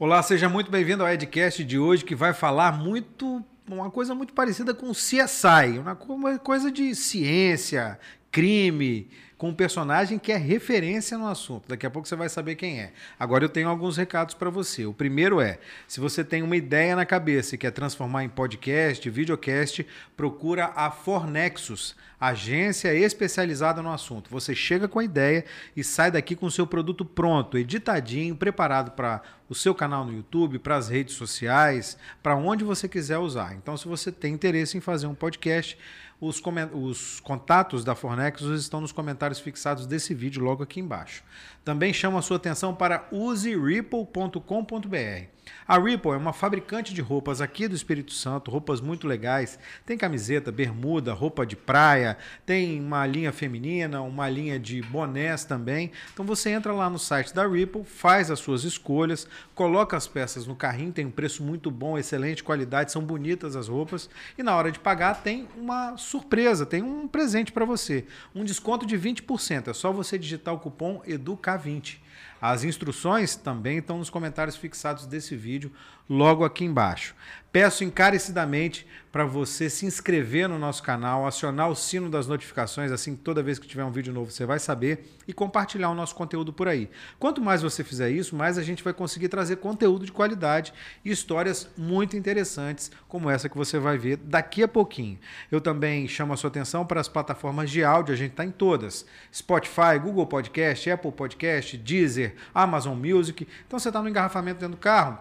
Olá, seja muito bem-vindo ao Edcast de hoje, que vai falar muito uma coisa muito parecida com CSI, uma coisa de ciência, crime, com um personagem que é referência no assunto. Daqui a pouco você vai saber quem é. Agora eu tenho alguns recados para você. O primeiro é: se você tem uma ideia na cabeça e quer transformar em podcast, videocast, procura a Fornexus, agência especializada no assunto. Você chega com a ideia e sai daqui com o seu produto pronto, editadinho, preparado para o seu canal no YouTube, para as redes sociais, para onde você quiser usar. Então, se você tem interesse em fazer um podcast, os, os, contatos da Fornexus estão nos comentários fixados desse vídeo logo aqui embaixo. Também chamo a sua atenção para useripple.com.br. A Ripple é uma fabricante de roupas aqui do Espírito Santo, roupas muito legais. Tem camiseta, bermuda, roupa de praia, tem uma linha feminina, uma linha de bonés também. Então você entra lá no site da Ripple, faz as suas escolhas, coloca as peças no carrinho, tem um preço muito bom, excelente qualidade, são bonitas as roupas e na hora de pagar tem uma surpresa, tem um presente para você, um desconto de 20%. É só você digitar o cupom EDUCA20. As instruções também estão nos comentários fixados desse vídeo, logo aqui embaixo. Peço encarecidamente para você se inscrever no nosso canal, acionar o sino das notificações, assim toda vez que tiver um vídeo novo você vai saber, e compartilhar o nosso conteúdo por aí. Quanto mais você fizer isso, mais a gente vai conseguir trazer conteúdo de qualidade e histórias muito interessantes, como essa que você vai ver daqui a pouquinho. Eu também chamo a sua atenção para as plataformas de áudio, a gente está em todas: Spotify, Google Podcast, Apple Podcast, Deezer, Amazon Music. Então você está no engarrafamento dentro do carro,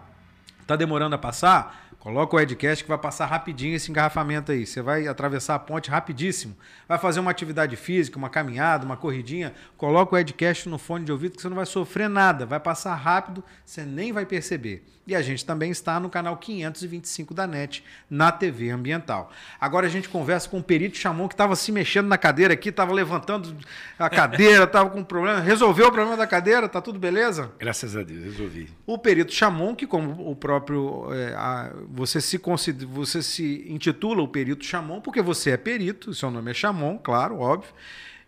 está demorando a passar? Coloca o Edcast que vai passar rapidinho esse engarrafamento aí. Você vai atravessar a ponte rapidíssimo. Vai fazer uma atividade física, uma caminhada, uma corridinha. Coloca o Edcast no fone de ouvido que você não vai sofrer nada. Vai passar rápido, você nem vai perceber. E a gente também está no canal 525 da NET, na TV Ambiental. Agora a gente conversa com o perito Chamon que estava se mexendo na cadeira aqui, estava levantando a cadeira, estava com um problema. Resolveu o problema da cadeira? Tá tudo beleza? Graças a Deus, resolvi. O perito Chamon, que como o próprio... É, a, você se, considera, você se intitula o perito Chamon porque você é perito, seu nome é Chamon, claro, óbvio.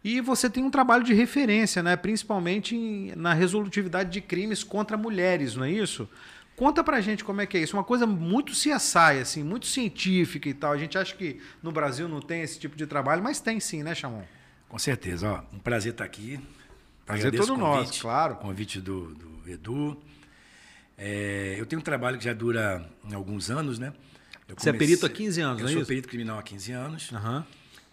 E você tem um trabalho de referência, né? principalmente em, na resolutividade de crimes contra mulheres, não é isso? Conta pra gente como é que é isso. Uma coisa muito CSI, assim, muito científica e tal. A gente acha que no Brasil não tem esse tipo de trabalho, mas tem sim, né, Chamon? Com certeza. Ó, um prazer estar aqui. Prazer todo nosso, claro. Convite do, do Edu. É, eu tenho um trabalho que já dura alguns anos, né? Eu Você é perito há 15 anos, eu não é sou perito criminal há 15 anos. Uhum.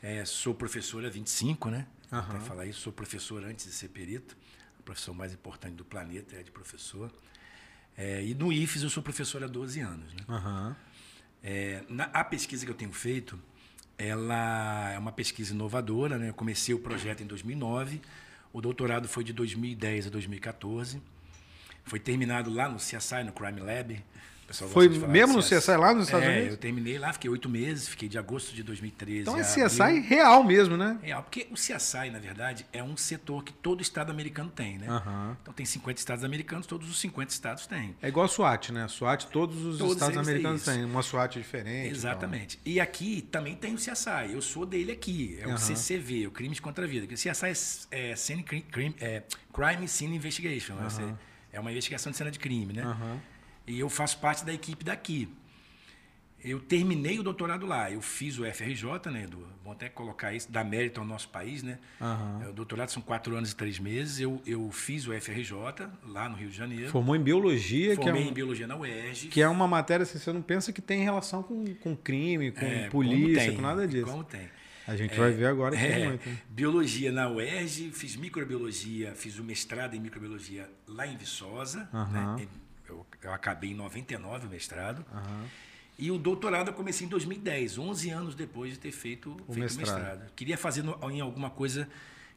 É, sou professor há 25, né? Uhum. Para falar isso, sou professor antes de ser perito. A profissão mais importante do planeta é a de professor. É, e no IFES eu sou professor há 12 anos. Né? Uhum. É, na, a pesquisa que eu tenho feito, ela é uma pesquisa inovadora. Né? Eu comecei o projeto em 2009, o doutorado foi de 2010 a 2014. Foi terminado lá no CSI, no Crime Lab. Foi mesmo no CSI lá nos Estados é, Unidos? eu terminei lá, fiquei oito meses, fiquei de agosto de 2013. Então é CSI abril. real mesmo, né? Real, porque o CSI, na verdade, é um setor que todo estado americano tem, né? Uhum. Então tem 50 estados americanos, todos os 50 estados têm. É igual a SWAT, né? A SWAT, todos os todos estados americanos têm uma SWAT diferente. Exatamente. E, e, aqui também tem o CSI, eu sou dele aqui, é o uhum. CCV, o Crimes contra a Vida. O CSI é, é, Crime, é Crime Scene Investigation, uhum. É uma investigação de cena de crime, né? E eu faço parte da equipe daqui. Eu terminei o doutorado lá. Eu fiz o FRJ, né? Do, vou até colocar isso, dá mérito ao nosso país, né? Uhum. O doutorado são quatro anos e três meses. Eu, eu fiz o FRJ lá no Rio de Janeiro. Formou em biologia, Formei que é um, em biologia na UERJ. Que é uma matéria, assim, você não pensa que tem relação com, com crime, com é, polícia, com nada disso. Como tem. A gente é, vai ver agora que é, tem muito. Biologia na UERJ, fiz microbiologia, fiz o mestrado em microbiologia lá em Viçosa, uhum. né? eu, eu acabei em 99 o mestrado. Uhum. E o doutorado eu comecei em 2010, 11 anos depois de ter feito o feito mestrado. mestrado. Queria fazer no, em alguma coisa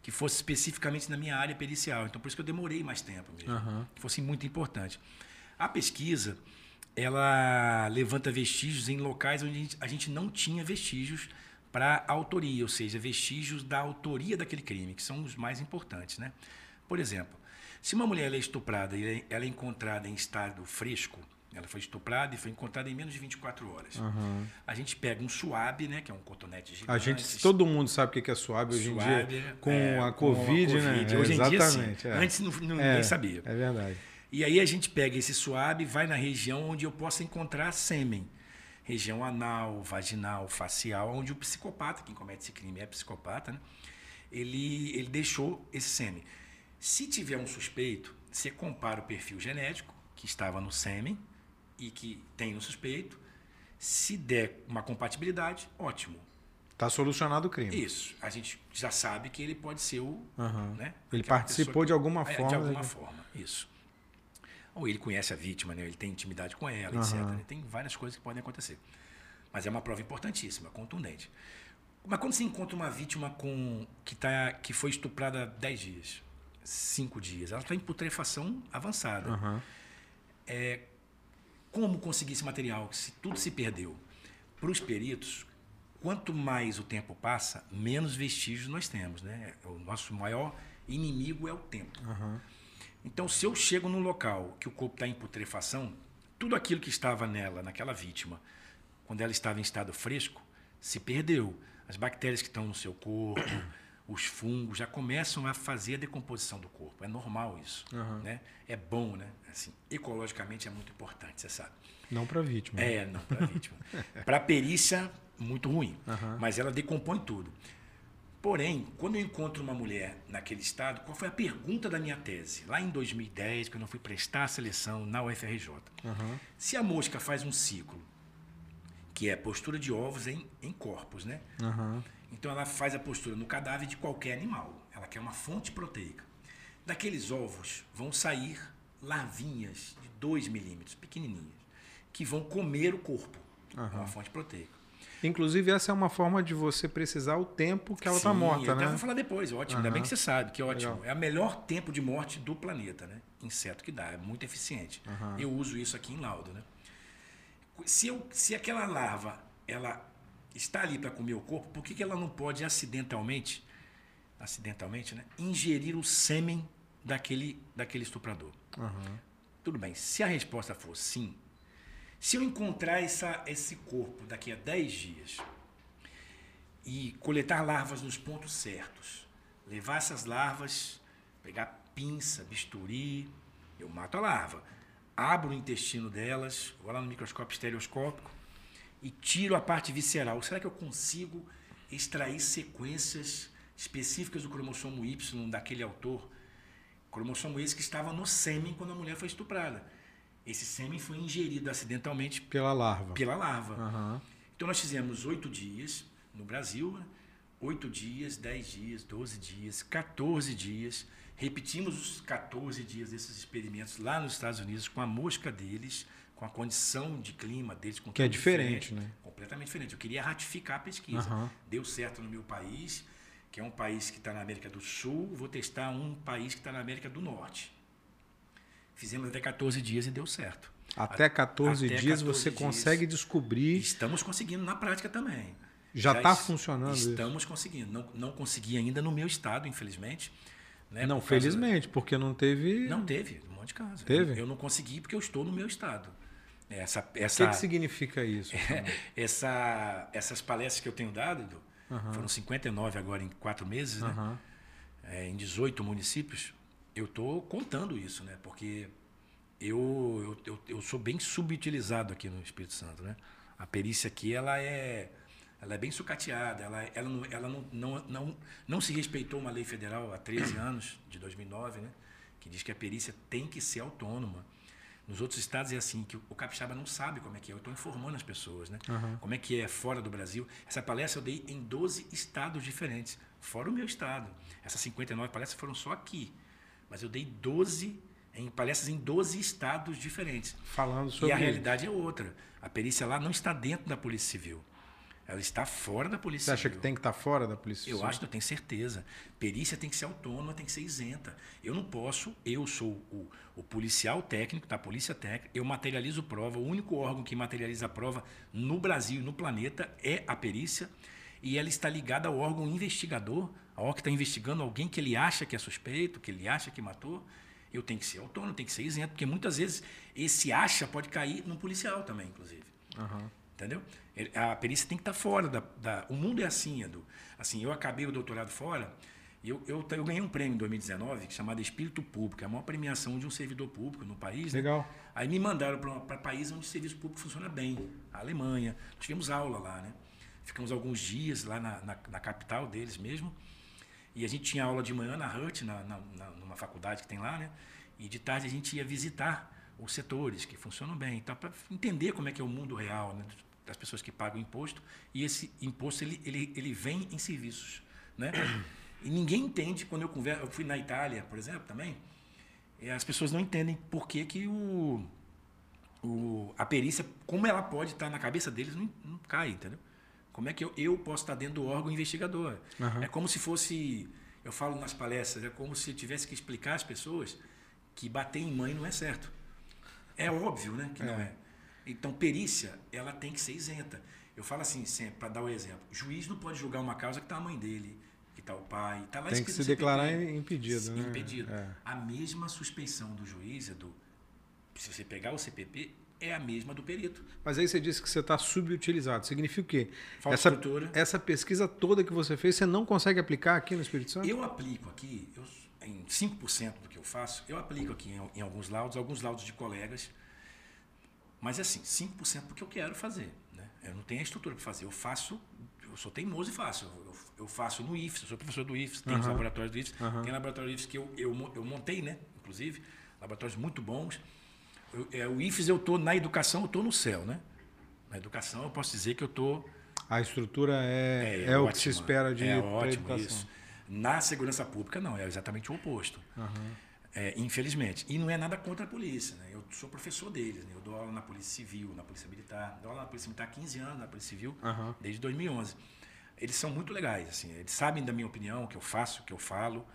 que fosse especificamente na minha área pericial. Então, por isso que eu demorei mais tempo mesmo. Uhum. Que fosse muito importante. A pesquisa, ela levanta vestígios em locais onde a gente não tinha vestígios para autoria, ou seja, vestígios da autoria daquele crime, que são os mais importantes. Né? Por exemplo, se uma mulher é estuprada e ela é encontrada em estado fresco, ela foi estuprada e foi encontrada em menos de 24 horas. Uhum. A gente pega um suave, né, que é um cotonete gigante. A gente, todo mundo sabe o que é suave hoje em dia, com, é, a, COVID, com a COVID, né? Hoje em Exatamente, dia, sim. É. Antes não, não, é, ninguém sabia. É verdade. E aí a gente pega esse suave e vai na região onde eu possa encontrar sêmen. Região anal, vaginal, facial, onde o psicopata, quem comete esse crime é psicopata, né? ele, ele deixou esse sêmen. Se tiver um suspeito, você compara o perfil genético que estava no sêmen e que tem no suspeito. Se der uma compatibilidade, ótimo. Está solucionado o crime. Isso. A gente já sabe que ele pode ser o. Uhum. Né, ele participou de alguma é, forma. De alguma forma, isso. Ou ele conhece a vítima, né? ele tem intimidade com ela, uhum. etc. Tem várias coisas que podem acontecer. Mas é uma prova importantíssima, contundente. Mas quando você encontra uma vítima com que, tá, que foi estuprada há 10 dias, 5 dias, ela está em putrefação avançada. Uhum. É, como conseguir esse material se tudo se perdeu? Para os peritos, quanto mais o tempo passa, menos vestígios nós temos. Né? O nosso maior inimigo é o tempo. Uhum. Então, se eu chego num local que o corpo está em putrefação, tudo aquilo que estava nela, naquela vítima, quando ela estava em estado fresco, se perdeu. As bactérias que estão no seu corpo, os fungos já começam a fazer a decomposição do corpo. É normal isso, uhum. né? É bom, né? Assim, ecologicamente é muito importante, você sabe. Não para a vítima. É, não para a vítima. para a perícia, muito ruim. Uhum. Mas ela decompõe tudo. Porém, quando eu encontro uma mulher naquele estado, qual foi a pergunta da minha tese? Lá em 2010, quando eu fui prestar a seleção na UFRJ. Uhum. Se a mosca faz um ciclo que é postura de ovos em, em corpos, né? Uhum. Então ela faz a postura no cadáver de qualquer animal. Ela quer uma fonte proteica. Daqueles ovos vão sair larvinhas de 2 milímetros, pequenininhas, que vão comer o corpo. Uhum. É uma fonte proteica. Inclusive, essa é uma forma de você precisar o tempo que ela está morta, eu né? vou falar depois, ótimo. Uhum. Ainda bem que você sabe, que é ótimo. Legal. É o melhor tempo de morte do planeta, né? Inseto que dá, é muito eficiente. Uhum. Eu uso isso aqui em laudo, né? Se, eu, se aquela larva ela está ali para comer o corpo, por que, que ela não pode acidentalmente, acidentalmente, né, ingerir o sêmen daquele, daquele estuprador? Uhum. Tudo bem. Se a resposta for sim, se eu encontrar essa, esse corpo daqui a 10 dias e coletar larvas nos pontos certos, levar essas larvas, pegar pinça, bisturi, eu mato a larva abro o intestino delas, vou lá no microscópio estereoscópico e tiro a parte visceral. Será que eu consigo extrair sequências específicas do cromossomo Y daquele autor? Cromossomo esse que estava no sêmen quando a mulher foi estuprada. Esse sêmen foi ingerido acidentalmente pela larva. Pela larva. Uhum. Então nós fizemos oito dias no Brasil, oito dias, dez dias, doze dias, 14 dias Repetimos os 14 dias desses experimentos lá nos Estados Unidos com a mosca deles, com a condição de clima deles. Com que é diferente, diferente, né? Completamente diferente. Eu queria ratificar a pesquisa. Uhum. Deu certo no meu país, que é um país que está na América do Sul, vou testar um país que está na América do Norte. Fizemos até 14 dias e deu certo. Até 14 até dias 14 você dias, consegue descobrir. Estamos conseguindo na prática também. Já está funcionando. Estamos isso. conseguindo. Não, não consegui ainda no meu estado, infelizmente. Né, não, por felizmente, porque não teve. Não teve, um monte de casos. Teve? Eu, eu, não consegui porque eu estou no meu estado. Essa, essa, o que, que significa isso? essa, essas palestras que eu tenho dado, uhum. foram 59 agora em quatro meses, né? É, em 18 municípios, eu estou contando isso, né? Porque eu, eu, eu, eu, sou bem subutilizado aqui no Espírito Santo, né? A perícia aqui, ela é ela é bem sucateada, ela, ela, não, ela não, não, não, não se respeitou uma lei federal há 13 anos, de 2009, né, que diz que a perícia tem que ser autônoma. Nos outros estados é assim, que o capixaba não sabe como é que é. Eu estou informando as pessoas, né? Uhum. Como é que é fora do Brasil. Essa palestra eu dei em 12 estados diferentes, fora o meu estado. Essas 59 palestras foram só aqui. Mas eu dei 12 em palestras em 12 estados diferentes. Falando sobre E a realidade é outra. A perícia lá não está dentro da Polícia Civil. Ela está fora da polícia Você acha civil. que tem que estar fora da polícia Eu civil? acho que eu tenho certeza. Perícia tem que ser autônoma, tem que ser isenta. Eu não posso, eu sou o, o policial técnico da polícia técnica, eu materializo prova. O único órgão que materializa a prova no Brasil e no planeta é a perícia. E ela está ligada ao órgão investigador, ao órgão que está investigando alguém que ele acha que é suspeito, que ele acha que matou. Eu tenho que ser autônomo, tenho que ser isento, porque muitas vezes esse acha pode cair num policial também, inclusive. Uhum. Entendeu? A perícia tem que estar fora da, da, O mundo é assim, Edu. Assim, eu acabei o doutorado fora, Eu, eu, eu, ganhei um prêmio em 2019 é chamado Espírito Público, é a maior premiação de um servidor público no país. Né? Legal. Né? Aí me mandaram para países onde o serviço público funciona bem, a Alemanha. Tivemos aula lá, né? Ficamos alguns dias lá na, na, na capital deles mesmo. E a gente tinha aula de manhã na HUT, na, na, numa faculdade que tem lá, né? E de tarde a gente ia visitar os setores que funcionam bem, então para entender como é que é o mundo real né? das pessoas que pagam imposto e esse imposto ele, ele, ele vem em serviços, né? E ninguém entende, quando eu converso, eu fui na Itália, por exemplo, também, as pessoas não entendem por que, que o, o, a perícia, como ela pode estar na cabeça deles, não, não cai, entendeu? Como é que eu, eu posso estar dentro do órgão investigador? Uhum. É como se fosse, eu falo nas palestras, é como se eu tivesse que explicar às pessoas que bater em mãe não é certo. É óbvio, né, que é. não é. Então, perícia, ela tem que ser isenta. Eu falo assim, sempre, para dar o um exemplo, o juiz não pode julgar uma causa que está a mãe dele, que está o pai. Tá lá Tem que se declarar impedido. Né? Impedido. É. A mesma suspeição do juiz, do, se você pegar o CPP, é a mesma do perito. Mas aí você disse que você está subutilizado. Significa o quê? Falta essa, estrutura. essa pesquisa toda que você fez, você não consegue aplicar aqui no Espírito Santo? Eu aplico aqui, eu, em 5% do que eu faço, eu aplico aqui em, em alguns laudos, alguns laudos de colegas. Mas assim, 5% porque eu quero fazer. Né? Eu não tenho a estrutura para fazer. Eu faço eu sou teimoso e faço. Eu, eu faço no IFES, eu sou professor do IFES, tem uhum. os laboratórios do IFES, uhum. tem laboratório do IFES que eu, eu, eu montei, né? Inclusive, laboratórios muito bons. Eu, é, o IFES eu estou na educação, eu estou no céu, né? Na educação eu posso dizer que eu estou. A estrutura é, é, é, é o que se espera de é ótimo educação. isso. Na segurança pública não, é exatamente o oposto. Uhum. É, infelizmente. E não é nada contra a polícia. Né? Eu sou professor deles. Né? Eu dou aula na Polícia Civil, na Polícia Militar. Dou aula na Polícia Militar há 15 anos, na Polícia Civil, uhum. desde 2011. Eles são muito legais. Assim, eles sabem da minha opinião, o que eu faço, o que eu falo.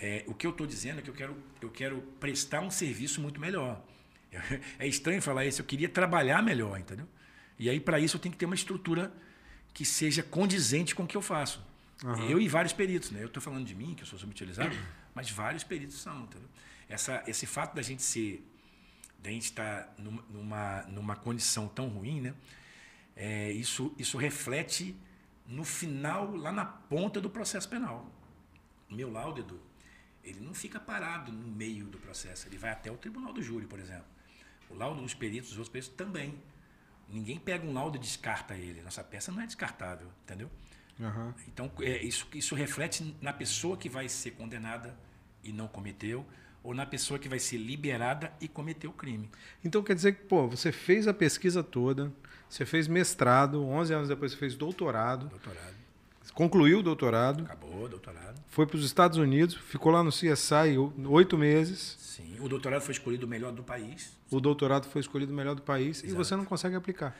É, o que eu estou dizendo é que eu quero, eu quero prestar um serviço muito melhor. É estranho falar isso, eu queria trabalhar melhor, entendeu? E aí, para isso, eu tenho que ter uma estrutura que seja condizente com o que eu faço. Uhum. Eu e vários peritos, né? Eu estou falando de mim, que eu sou subutilizado, mas vários peritos são. Entendeu? Essa, esse fato da gente ser, da gente estar tá numa, numa condição tão ruim, né? É, isso, isso reflete no final, lá na ponta do processo penal. O meu laudo, Edu, ele não fica parado no meio do processo, ele vai até o tribunal do júri, por exemplo. O laudo dos peritos, dos outros peritos também. Ninguém pega um laudo e descarta ele. Nossa peça não é descartável, entendeu? Uhum. Então, é, isso, isso reflete na pessoa que vai ser condenada e não cometeu, ou na pessoa que vai ser liberada e cometeu o crime. Então quer dizer que, pô, você fez a pesquisa toda, você fez mestrado, 11 anos depois você fez doutorado. Doutorado. Concluiu o doutorado. Acabou o doutorado. Foi para os Estados Unidos, ficou lá no CSI oito meses. Sim, o doutorado foi escolhido o melhor do país. O doutorado foi escolhido o melhor do país Exato. e você não consegue aplicar.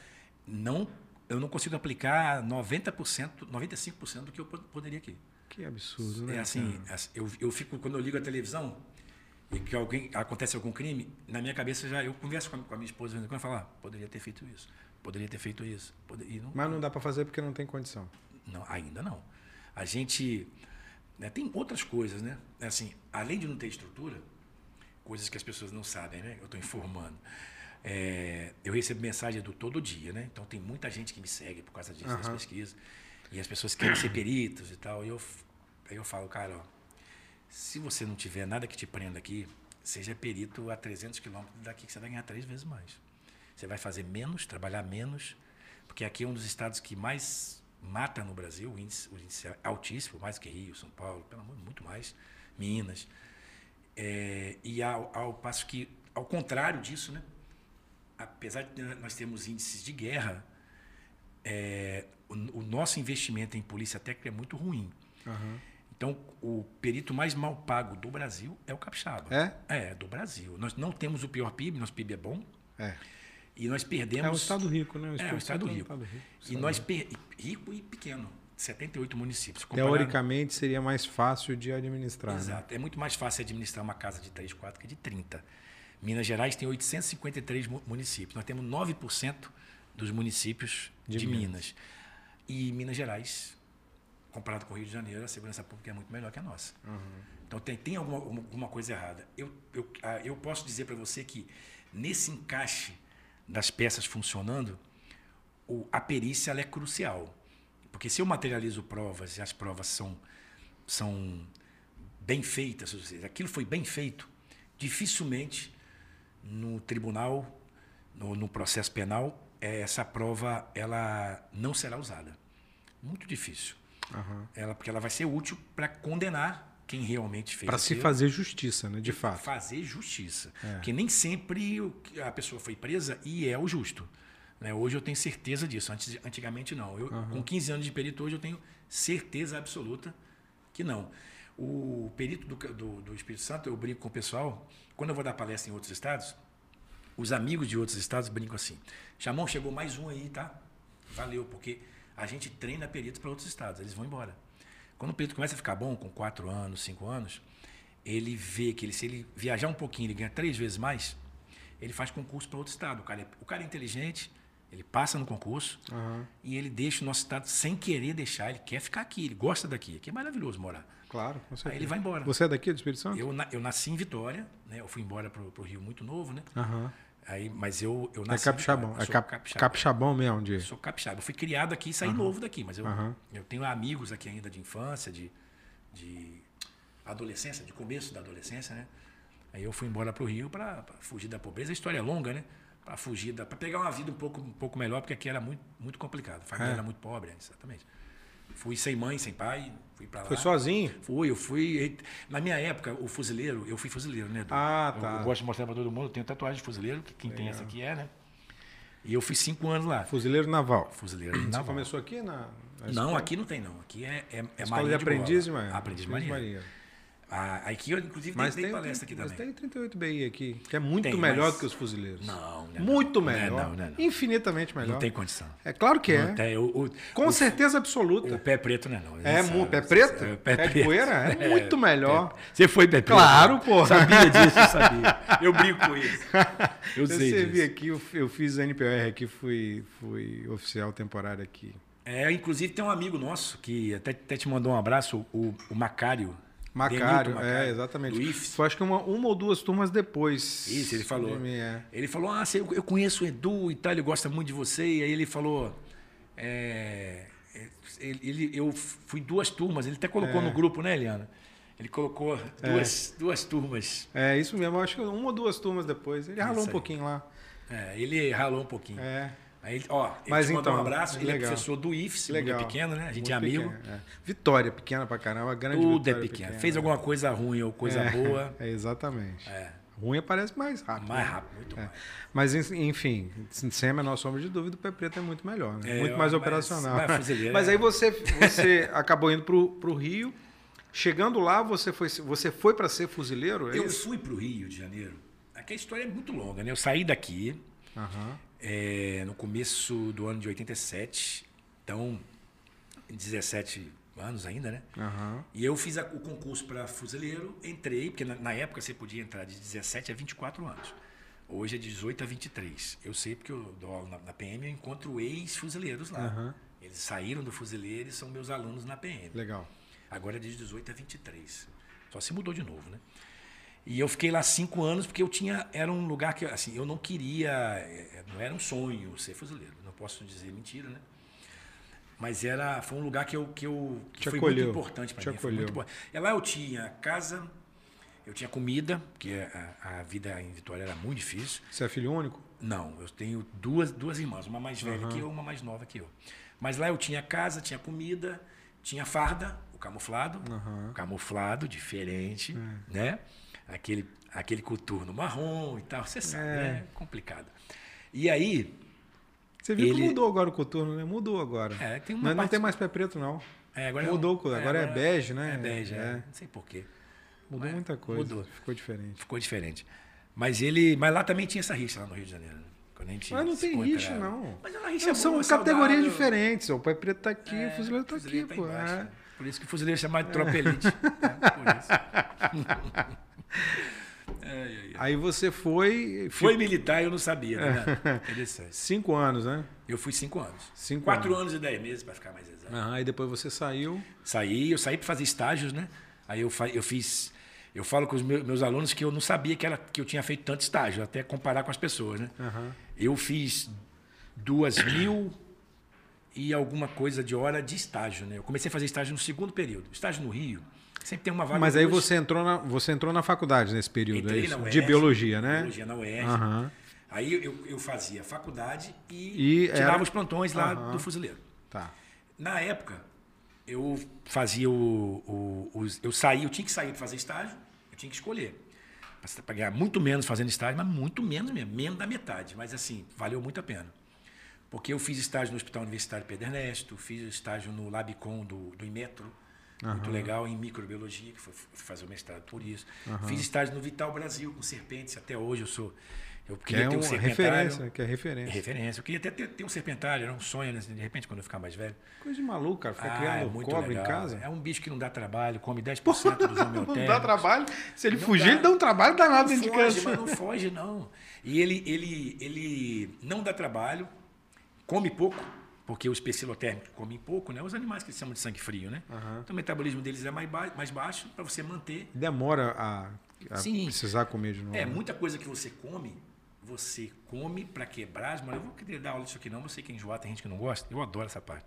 Não, eu não consigo aplicar 90%, 95% do que eu poderia aqui. Que absurdo, né? É assim, assim, eu, eu fico, quando eu ligo a televisão e que alguém acontece algum crime, na minha cabeça já eu converso com a, com a minha esposa quando eu falo, ah, poderia ter feito isso, poderia ter feito isso. Poderia, não, Mas não dá para fazer porque não tem condição. Não, ainda não. A gente né, tem outras coisas, né? É assim, além de não ter estrutura, coisas que as pessoas não sabem, né? Eu estou informando. É, eu recebo mensagem do todo dia, né? Então tem muita gente que me segue por causa disso, uhum. das pesquisas. E as pessoas querem ser peritos e tal. E eu, aí eu falo, cara, ó, se você não tiver nada que te prenda aqui, seja perito a 300 quilômetros daqui, que você vai ganhar três vezes mais. Você vai fazer menos, trabalhar menos, porque aqui é um dos estados que mais mata no Brasil, o índice, o índice é altíssimo, mais que Rio, São Paulo, pelo amor, muito mais, Minas. É, e ao, ao passo que, ao contrário disso, né, apesar de nós termos índices de guerra, é, o, o, nosso investimento em polícia técnica é muito ruim. Uhum. Então, o perito mais mal pago do Brasil é o capixaba. É? É, do Brasil. Nós não temos o pior PIB, nosso PIB é bom. É. E nós perdemos. É um estado rico, né? O é, um estado rico. Estado rico. E nós per... rico e pequeno. 78 municípios. Comparado... Teoricamente seria mais fácil de administrar. Né? Exato. Né? É muito mais fácil administrar uma casa de 3, 4 que de 30. Minas Gerais tem 853 municípios. Nós temos 9% dos municípios de, de Minas. Minas. E Minas Gerais, comparado com o Rio de Janeiro, a segurança pública é muito melhor que a nossa. Uhum. Então tem, tem alguma, alguma coisa errada. Eu, eu, ah, eu posso dizer para você que nesse encaixe das peças funcionando, o, a perícia é crucial. Porque se eu materializo provas e as provas são são bem feitas, ou seja, aquilo foi bem feito, dificilmente no tribunal, no, no processo penal, essa prova ela não será usada. Muito difícil. Aham. Ela, porque ela vai ser útil para condenar quem realmente fez Para se fazer justiça, né? De fato. Fazer justiça. É. Porque nem sempre a pessoa foi presa e é o justo. né? Hoje eu tenho certeza disso. Antes, antigamente não. Eu, Com 15 anos de perito, hoje eu tenho certeza absoluta que não. O perito do, do, do Espírito Santo, eu brinco com o pessoal, quando eu vou dar palestra em outros estados, os amigos de outros estados brincam assim: Chamão, chegou mais um aí, tá? Valeu, porque a gente treina peritos para outros estados, eles vão embora. Quando o perito começa a ficar bom, com 4 anos, 5 anos, ele vê que ele, se ele viajar um pouquinho, ele ganha três vezes mais, ele faz concurso para outro estado. O cara, é, o cara é inteligente, ele passa no concurso Aham. e ele deixa o nosso estado sem querer deixar, ele quer ficar aqui, ele gosta daqui. Aqui é maravilhoso morar. Claro, com certeza. Aí ele vai embora. Você é daqui do Espírito Santo? Eu, eu nasci em Vitória, né? Eu fui embora pro, pro Rio muito novo, né? Aham. Aí, mas eu, eu É nasci. em capixabão. É cap- capixaba. capixabão mesmo, de. Eu sou capixaba. Eu fui criado aqui e saí novo daqui, mas eu, Aham. eu tenho amigos aqui ainda de infância, de, de adolescência, de começo da adolescência, né? Aí eu fui embora para o Rio para fugir da pobreza. A história é longa, né? Para fugir da, para pegar uma vida um pouco, um pouco melhor, porque aqui era muito, muito complicado. A família É. era muito pobre, exatamente. Fui sem mãe, sem pai, fui para lá. Foi sozinho? Fui, eu fui. Na minha época, o fuzileiro, eu fui fuzileiro, né? Edu? Ah, Eu- tá. Eu, gosto de mostrar para todo mundo, eu tenho tatuagem de fuzileiro, que quem tem essa aqui é, né? E eu fui cinco anos lá. Fuzileiro naval. Fuzileiro Você naval. começou aqui na. na Não, aqui não tem não. Aqui é, é, é Escola de aprendiz de bola. marinha. Aprendiz de marinha. Aqui eu, inclusive, Mas tem, tem, palestra aqui mas também. tem 38 BI aqui, que é muito Tem, melhor mas- do que os fuzileiros. Não, não é Muito não. Não é melhor. não, não é não. Infinitamente melhor. Não tem condição. É claro que é. Tem. O, o, Com o, certeza absoluta. o pé preto não é não. É, sabe, pé preto? É, Pé de poeira? É muito melhor. pé- Você foi pé preto? Claro, né? pô. Sabia disso, eu sabia. Eu brinco com isso. Eu Eu sei servi disso. aqui, eu, eu fiz NPR aqui, fui, fui oficial temporário aqui. É, inclusive tem um amigo nosso que até, até te mandou um abraço, o, o Macário. Macário, Denilton é, exatamente. Do IFES. Foi acho que uma, uma ou duas turmas depois. Isso, ele falou. mim, é. Ele falou, ah, eu conheço o Edu e tal, ele gosta muito de você. E aí ele falou, é, ele, ele- eu fui duas turmas, ele até colocou É. no grupo, né, Eliana? Ele colocou duas, duas turmas. É, isso mesmo, acho que uma ou duas turmas depois. Ele ralou um pouquinho lá. É, ele ralou um pouquinho. É. Aí, ele- ó, ele Mas então, um abraço, ele legal. é professor do IFES, Legal. Legal. pequeno, né? A gente Muito é amigo. pequeno, é. Vitória, pequena pra caramba, grande Tudo é Vitória pequeno. pequena. Fez alguma coisa ruim ou coisa É, boa, É, exatamente. é, Ruim aparece mais rápido. mais né? rápido, muito É. mais. Mas, en- enfim, sem a menor sombra de dúvida, o pé preto é muito melhor, né? É, muito mais mas- operacional. mas Mas é- aí você, você acabou indo pro, pro Rio. Chegando lá, você foi, você foi para ser fuzileiro? É Eu isso? fui para o Rio de Janeiro. Aqui a história é muito longa, né? Eu saí daqui Aham. é, no começo do ano de 87, então 17 anos ainda, né? Aham. E eu fiz a- o concurso para fuzileiro, entrei, porque na, na época você podia entrar de 17 a 24 anos. Hoje é de 18 a 23. Eu sei porque eu dou aula na, na PM eu encontro ex-fuzileiros lá. Aham. Eles saíram do fuzileiro e são meus alunos na PM. Legal. Agora é de 18 a 23. Só se mudou de novo, né? E eu fiquei lá cinco anos porque eu tinha. Era um lugar que, assim, eu não queria. eh, Não era um sonho ser fuzileiro. Não posso dizer mentira, né? Mas era, foi um lugar que eu. Que eu que Te foi acolheu. muito importante para mim. Foi muito importante. E lá eu tinha casa, eu tinha comida, porque a, a vida em Vitória era muito difícil. Você é filho único? Não, eu tenho duas, duas irmãs, uma mais velha que eu, uma mais nova que eu. Mas lá eu tinha casa, tinha comida, tinha farda, o camuflado, Aham. camuflado, diferente, É. né? Aquele, aquele coturno marrom e tal, você sabe, É. é complicado. E aí, Você viu que Ele- mudou agora o coturno, né? Mudou agora. É, tem uma Mas não parte- tem mais pé preto, não. é, agora Mudou, é, um- agora é bege, né? É bege, é. É. não sei porquê. Mudou Mas muita coisa. mudou. Ficou diferente. Ficou diferente. Mas ele, mas lá também tinha essa rixa lá no Rio de Janeiro. né? Quando a gente Mas não tem rixa, não. Mas é uma rixa Não, são boa, categorias saudável. diferentes. O pé preto tá aqui, É, o fuzileiro tá aqui, fuzileiro tá pô. embaixo, é. né? Por isso que o fuzileiro é chamado de tropa elite. né? Por isso. Ai, ai, ai. Aí você foi. Foi militar, eu não sabia, né? Interessante. Cinco anos, né? Eu fui cinco anos. Cinco Quatro anos. e dez meses, para ficar mais exato. Aham, aí depois você saiu. Saí, eu saí para fazer estágios, né? Aí eu, fa- eu fiz. Eu falo com os meus, meus alunos que eu não sabia que, era, que eu tinha feito tanto estágio, até comparar com as pessoas, né? Aham. Eu fiz duas mil e alguma coisa de hora de estágio. Né? Eu comecei a fazer estágio no segundo período. Estágio no Rio, sempre tem uma vaga. Mas aí você entrou, na, você entrou na faculdade nesse período, é isso? UERJ, de biologia, né? Biologia na UERJ. Uhum. Aí eu, eu fazia faculdade e, e tirava era... os plantões lá uhum. do fuzileiro. Tá. Na época, eu fazia o, o, os, eu saí, eu tinha que sair para fazer estágio, eu tinha que escolher. Para ganhar muito menos fazendo estágio, mas muito menos mesmo, menos da metade. Mas assim, valeu muito a pena. Porque eu fiz estágio no Hospital Universitário Pedro Ernesto, fiz estágio no Labicom do, do Imetro, uhum. muito legal, em microbiologia, que foi fazer o mestrado por isso. Uhum. Fiz estágio no Vital Brasil, com serpentes, até hoje eu sou eu queria é ter um serpentário. Referência, que é referência. Referência. Eu queria até ter, ter, um serpentário, era um sonho, né? de repente, quando eu ficar mais velho. Coisa de maluco, cara. Ficar ah, criando é cobra legal. em casa. É um bicho que não dá trabalho, come 10% dos homeotérmicos. não dá trabalho. Se ele não fugir, dá. ele dá um trabalho danado dentro foge, de casa. Mas não foge, não. E ele, ele, ele não dá trabalho, come pouco, porque os especilotérmicos comem pouco, né? Os animais que eles chamam de sangue frio, né? Uhum. Então o metabolismo deles é mais, ba mais baixo para você manter. Demora a, a precisar comer de novo. É, né? muita coisa que você come você come para quebrar as moléculas. Eu vou querer dar aula disso aqui não, você que é enjoado, tem gente que não gosta. Eu adoro essa parte.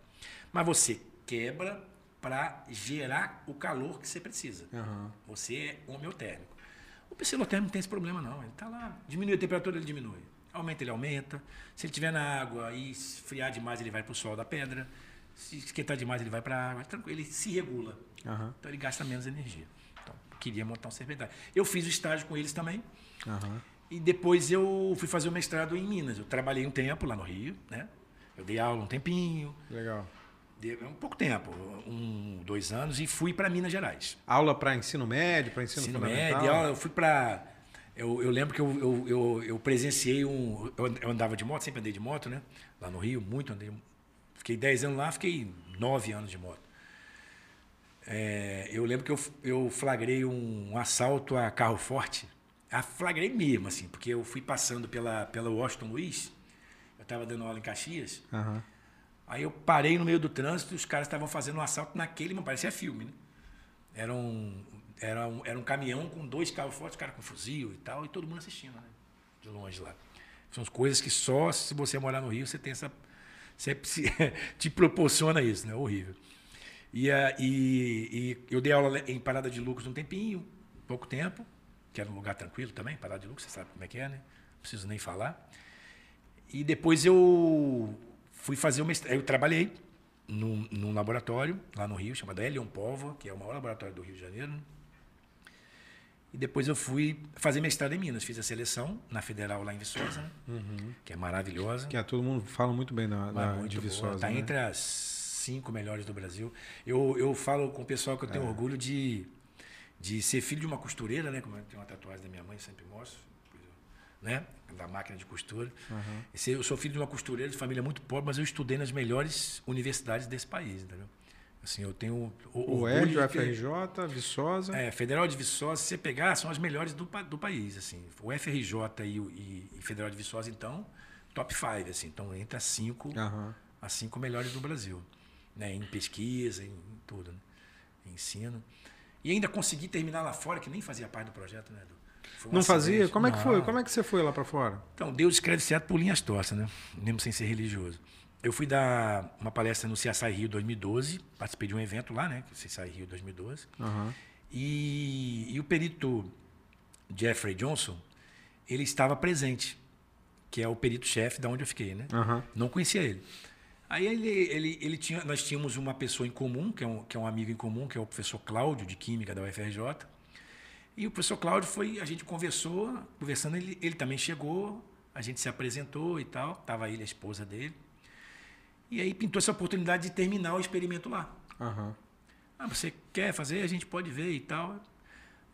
Mas você quebra para gerar o calor que você precisa. Uhum. Você é homeotérmico. O psilotérmico não tem esse problema não. Ele está lá, diminui a temperatura, ele diminui. Aumenta, ele aumenta. Se ele estiver na água e esfriar demais, ele vai para o sol da pedra. Se esquentar demais, ele vai para a água. Ele se regula. Uhum. Então ele gasta menos energia. Então, queria montar um serpentário. Eu fiz o estágio com eles também. Uhum. E depois eu fui fazer o mestrado em Minas. Eu trabalhei um tempo lá no Rio, né? Eu dei aula um tempinho. Legal. Dei um pouco tempo, um, dois anos, e fui para Minas Gerais. Aula para ensino médio, para ensino, ensino médio, aula, eu fui para... Eu, eu, lembro que eu, eu, eu, eu, presenciei um... Eu andava de moto, sempre andei de moto, né? Lá no Rio, muito andei. Fiquei dez anos lá, fiquei nove anos de moto. É, eu lembro que eu, eu flagrei um, um assalto a carro forte a flagrei mesmo, assim, porque eu fui passando pela, pela Washington Luiz, eu estava dando aula em Caxias, uhum. aí eu parei no meio do trânsito e os caras estavam fazendo um assalto naquele, mas parecia filme, né? Era um, era um, era um caminhão com dois carros fortes, cara com fuzil e tal, e todo mundo assistindo, né? De longe lá. São as coisas que só se você morar no Rio você tem essa. Você te proporciona isso, né? Horrível. E, e, e eu dei aula em Parada de Lucas um tempinho, pouco tempo que era um lugar tranquilo também, Parada de Lucas, você sabe como é que é, né? Não preciso nem falar. E depois eu fui fazer o mestrado. Eu trabalhei num, num, laboratório lá no Rio, chamado Elion Povo, que é o maior laboratório do Rio de Janeiro. E depois eu fui fazer mestrado em Minas. Fiz a seleção na Federal lá em Viçosa, né? uhum. que é maravilhosa. Que é, todo mundo fala muito bem da, da muito de Viçosa. Está né? entre as cinco melhores do Brasil. Eu, eu falo com o pessoal que eu tenho é. orgulho de de ser filho de uma costureira, né? Como eu tenho uma tatuagem da minha mãe, sempre mostro, né? Da máquina de costura. Uhum. Eu sou filho de uma costureira de família muito pobre, mas eu estudei nas melhores universidades desse país, entendeu? Assim, eu tenho o, ED, o FRJ, Viçosa. É, Federal de Viçosa, se você pegar, são as melhores do, do país, assim. O FRJ e, o, e, e Federal de Viçosa, então, top 5, assim. Então, entre as cinco, uhum. as cinco melhores do Brasil. Né? Em pesquisa, em, em tudo, né? em ensino. E ainda consegui terminar lá fora, que nem fazia parte do projeto, né, Edu? Não fazia? Como é que foi? Como é que você foi lá para fora? Então, Deus escreve certo por linhas tortas, né? Mesmo sem ser religioso. Eu fui dar uma palestra no CSI Rio 2012, participei de um evento lá, né? CSI Rio 2012. Uhum. E, e o perito Jeffrey Johnson, ele estava presente, que é o perito-chefe da onde eu fiquei, né? Uhum. Não conhecia ele. Aí ele, ele, ele tinha, nós tínhamos uma pessoa em comum, que é, um, que é um amigo em comum, que é o professor Cláudio, de Química da UFRJ. E o professor Cláudio foi, a gente conversou, conversando, ele, ele também chegou, a gente se apresentou e tal, estava ele, a esposa dele. E aí pintou essa oportunidade de terminar o experimento lá. Uhum. Ah, você quer fazer? A gente pode ver e tal.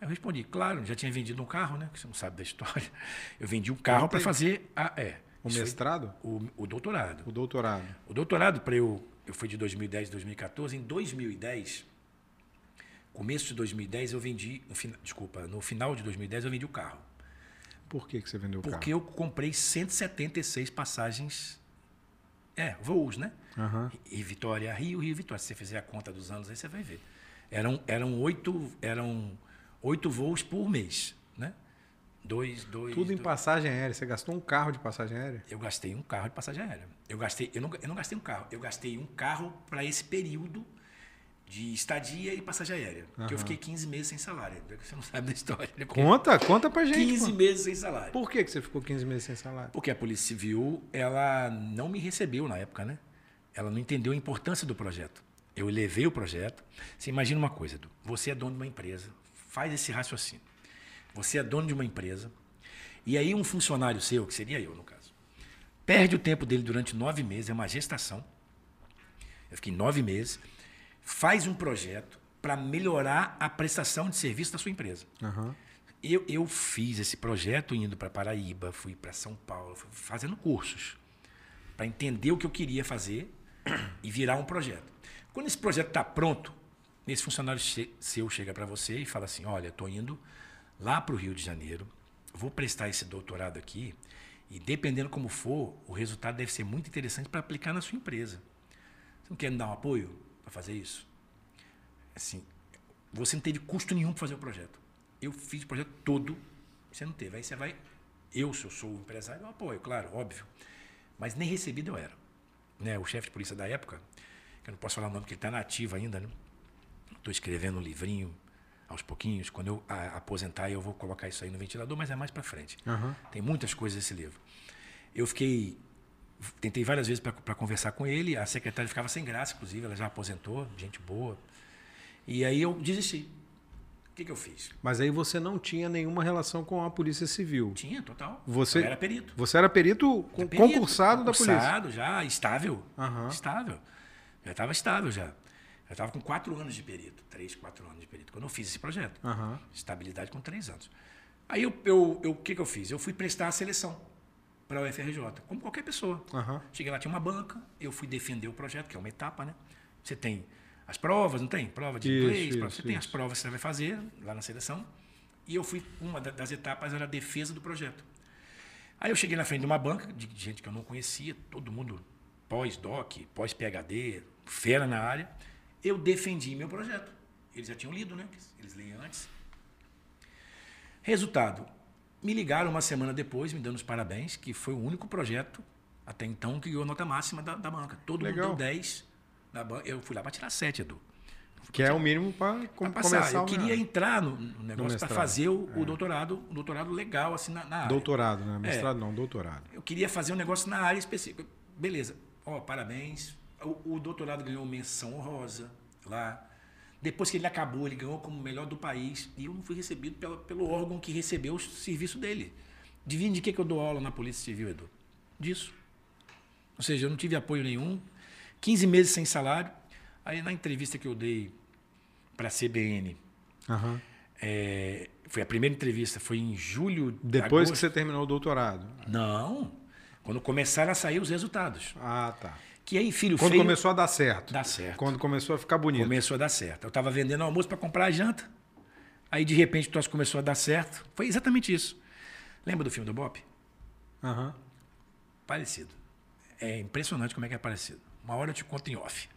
Eu respondi, claro, já tinha vendido um carro, né? Que você não sabe da história. Eu vendi um carro para fazer a. É, o mestrado? O, o, doutorado. O doutorado. O doutorado, para eu. Eu fui de 2010 a 2014. Em 2010, começo de 2010, eu vendi. No, desculpa, no final de 2010, eu vendi o carro. Por que, que você vendeu o Porque carro? Porque eu comprei 176 passagens. É, voos, né? Uhum. E Vitória Rio, Rio Vitória. Se você fizer a conta dos anos, aí você vai ver. Eram, eram, oito, eram oito voos por mês, né? Dois, dois. Tudo em dois. passagem aérea. Você gastou um carro de passagem aérea? Eu gastei um carro de passagem aérea. Eu gastei, eu não, eu não gastei um carro, eu gastei um carro para esse período de estadia e passagem aérea. Porque eu fiquei 15 meses sem salário. Você não sabe da história. Né? Conta, conta pra gente. 15 pô. meses sem salário. Por que, que você ficou 15 meses sem salário? Porque a Polícia Civil, ela não me recebeu na época, né? Ela não entendeu a importância do projeto. Eu levei o projeto. Você imagina uma coisa, Edu. Você é dono de uma empresa. Faz esse raciocínio. Você é dono de uma empresa. E aí um funcionário seu, que seria eu no caso, perde o tempo dele durante nove meses, é uma gestação. Eu fiquei nove meses. Faz um projeto para melhorar a prestação de serviço da sua empresa. Aham. Eu, eu fiz esse projeto indo para Paraíba, fui para São Paulo, fazendo cursos para entender o que eu queria fazer e virar um projeto. Quando esse projeto está pronto, esse funcionário che- seu chega para você e fala assim: Olha, estou indo lá para o Rio de Janeiro, vou prestar esse doutorado aqui e dependendo como for, o resultado deve ser muito interessante para aplicar na sua empresa. Você não quer me dar um apoio para fazer isso? Assim, você não teve custo nenhum para fazer o projeto. Eu fiz o projeto todo, você não teve. Aí você vai. Eu, se eu sou o empresário, eu apoio, claro, óbvio. Mas nem recebido eu era. Né? O chefe de polícia da época, que eu não posso falar o nome, porque ele está na ativa ainda, né? Estou escrevendo um livrinho aos pouquinhos. Quando eu aposentar, eu vou colocar isso aí no ventilador, mas é mais para frente. Aham. Tem muitas coisas nesse livro. Eu fiquei. Tentei várias vezes para conversar com ele. A secretária ficava sem graça, inclusive, ela já aposentou, gente boa. E aí eu desisti. O que, que eu fiz? Mas aí você não tinha nenhuma relação com a Polícia Civil. Tinha, total. Você- Eu era perito. Você era perito, Perito, concursado da polícia. Concursado já, estável. Aham. Estável. Já estava estável já. Já estava com quatro anos de perito. Três, quatro anos de perito. Quando eu fiz esse projeto. Aham. Estabilidade com três anos. Aí eu, eu, eu- o que, que eu fiz? Eu fui prestar a seleção para o UFRJ, como qualquer pessoa. Aham. Cheguei lá, tinha uma banca, eu fui defender o projeto, que é uma etapa, né? Você tem as provas, não tem? Prova de Isso, inglês, prova- isso, você tem as isso. provas que você vai fazer lá na seleção. E eu fui, uma da- das etapas era a defesa do projeto. Aí eu cheguei na frente de uma banca de gente que eu não conhecia, todo mundo pós-doc, pós-PHD, fera na área. Eu defendi meu projeto. Eles já tinham lido, né? Eles leem antes. Resultado, me ligaram uma semana depois, me dando os parabéns, que foi o único projeto até então que ganhou nota máxima da, da banca. Todo Legal. mundo deu 10 na banca. Eu fui lá para tirar 7, Edu. Que é o mínimo para passar. começar Eu queria entrar no, no negócio para fazer o, o doutorado, um doutorado legal assim na, na área. doutorado, né? Mestrado não, doutorado. Eu queria fazer um negócio na área específica. Beleza. Ó, parabéns. O, o doutorado ganhou menção honrosa lá. Depois que ele acabou, ele ganhou como melhor do país. E eu não fui recebido pela, pelo órgão que recebeu o serviço dele. Adivinha de que, que eu dou aula na Polícia Civil, Edu? Disso. Ou seja, eu não tive apoio nenhum. 15 meses sem salário. Aí na entrevista que eu dei para a CBN, Aham. é, foi a primeira entrevista, foi em julho. Depois que você terminou o doutorado. Não. Quando começaram a sair os resultados. Ah, tá. Que aí, filho Quando feio, começou a dar certo. dá certo. Quando começou a ficar bonito. Começou a dar certo. Eu estava vendendo almoço para comprar a janta. Aí, de repente, o troço começou a dar certo. Foi exatamente isso. Lembra do filme do Bop? Aham. Parecido. É impressionante como é que é parecido. Uma hora eu te conto em off.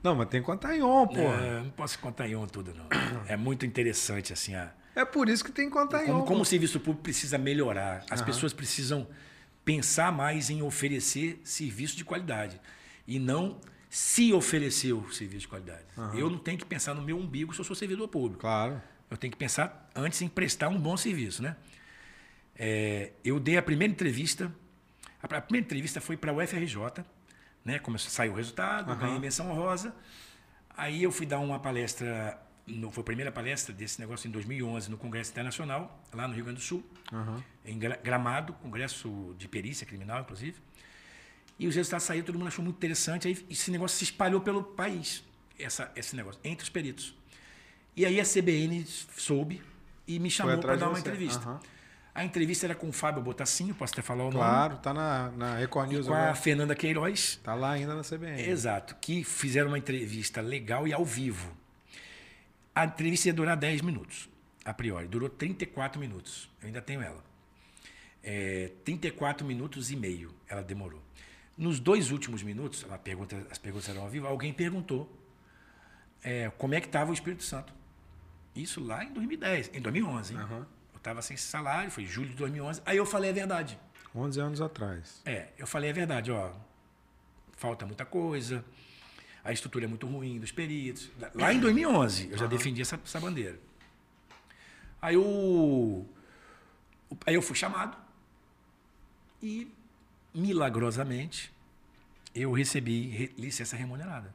Não, mas tem que contar em on, pô. É, não posso contar em on tudo, não. É muito interessante, assim, a, É por isso que tem que contar em como, on. como o serviço público precisa melhorar. As Aham. pessoas precisam pensar mais em oferecer serviço de qualidade e não se oferecer o serviço de qualidade. Eu não tenho que pensar no meu umbigo se eu sou servidor público. Claro. Eu tenho que pensar antes em prestar um bom serviço, né? É, eu dei a primeira entrevista. A primeira entrevista foi para o UFRJ, né? Começou, saiu o resultado, ganhei menção honrosa. Aí eu fui dar uma palestra, no, foi a primeira palestra desse negócio em 2011 no Congresso Internacional, lá no Rio Grande do Sul, Aham. em Gra- Gramado, Congresso de Perícia Criminal, inclusive. E os resultados saíram, todo mundo achou muito interessante. Aí esse negócio se espalhou pelo país, essa, esse negócio, entre os peritos. E aí a CBN soube e me chamou para dar uma você. entrevista. Aham. A entrevista era com o Fábio Botassinho, posso até falar o nome. Claro, tá na, na Record E News com a agora. Fernanda Queiroz. Tá lá ainda na CBN. Exato, que fizeram uma entrevista legal e ao vivo. A entrevista ia durar 10 minutos, a priori. Durou 34 minutos. Eu ainda tenho ela. É, 34 minutos e meio ela demorou. Nos dois últimos minutos, pergunta, as perguntas eram ao vivo, alguém perguntou é, como é que estava o Espírito Santo. Isso lá em 2010, em 2011. Hein? Aham. Eu estava sem salário, foi julho de 2011. Aí eu falei a verdade. 11 anos atrás. É, eu falei a verdade, ó. Falta muita coisa, a estrutura é muito ruim dos peritos. Lá em 2011, eu já uhum. defendi essa, essa bandeira. Aí eu, aí eu fui chamado e, milagrosamente, eu recebi licença remunerada.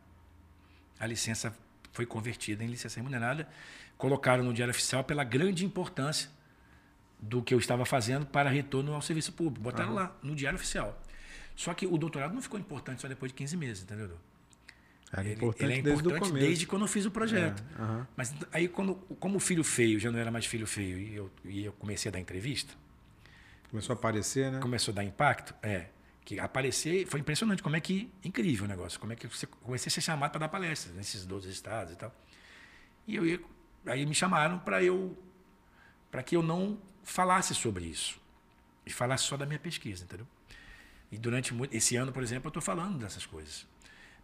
A licença foi convertida em licença remunerada, colocaram no Diário Oficial pela grande importância do que eu estava fazendo para retorno ao serviço público. Botaram uhum. lá, no Diário Oficial. Só que o doutorado não ficou importante só depois de 15 meses, entendeu? Era ele, importante, ele é importante desde, desde, quando eu fiz o projeto. É, uhum. Mas aí, quando, como o filho feio já não era mais filho feio e eu, e eu comecei a dar entrevista. Começou a aparecer, né? Começou a dar impacto, é. Que aparecer foi impressionante como é que incrível o negócio como é que você comecei a ser chamado para dar palestras nesses 12 estados e tal. E eu ia, aí me chamaram para eu para que eu não falasse sobre isso e falasse só da minha pesquisa entendeu? E durante esse ano por exemplo eu estou falando dessas coisas.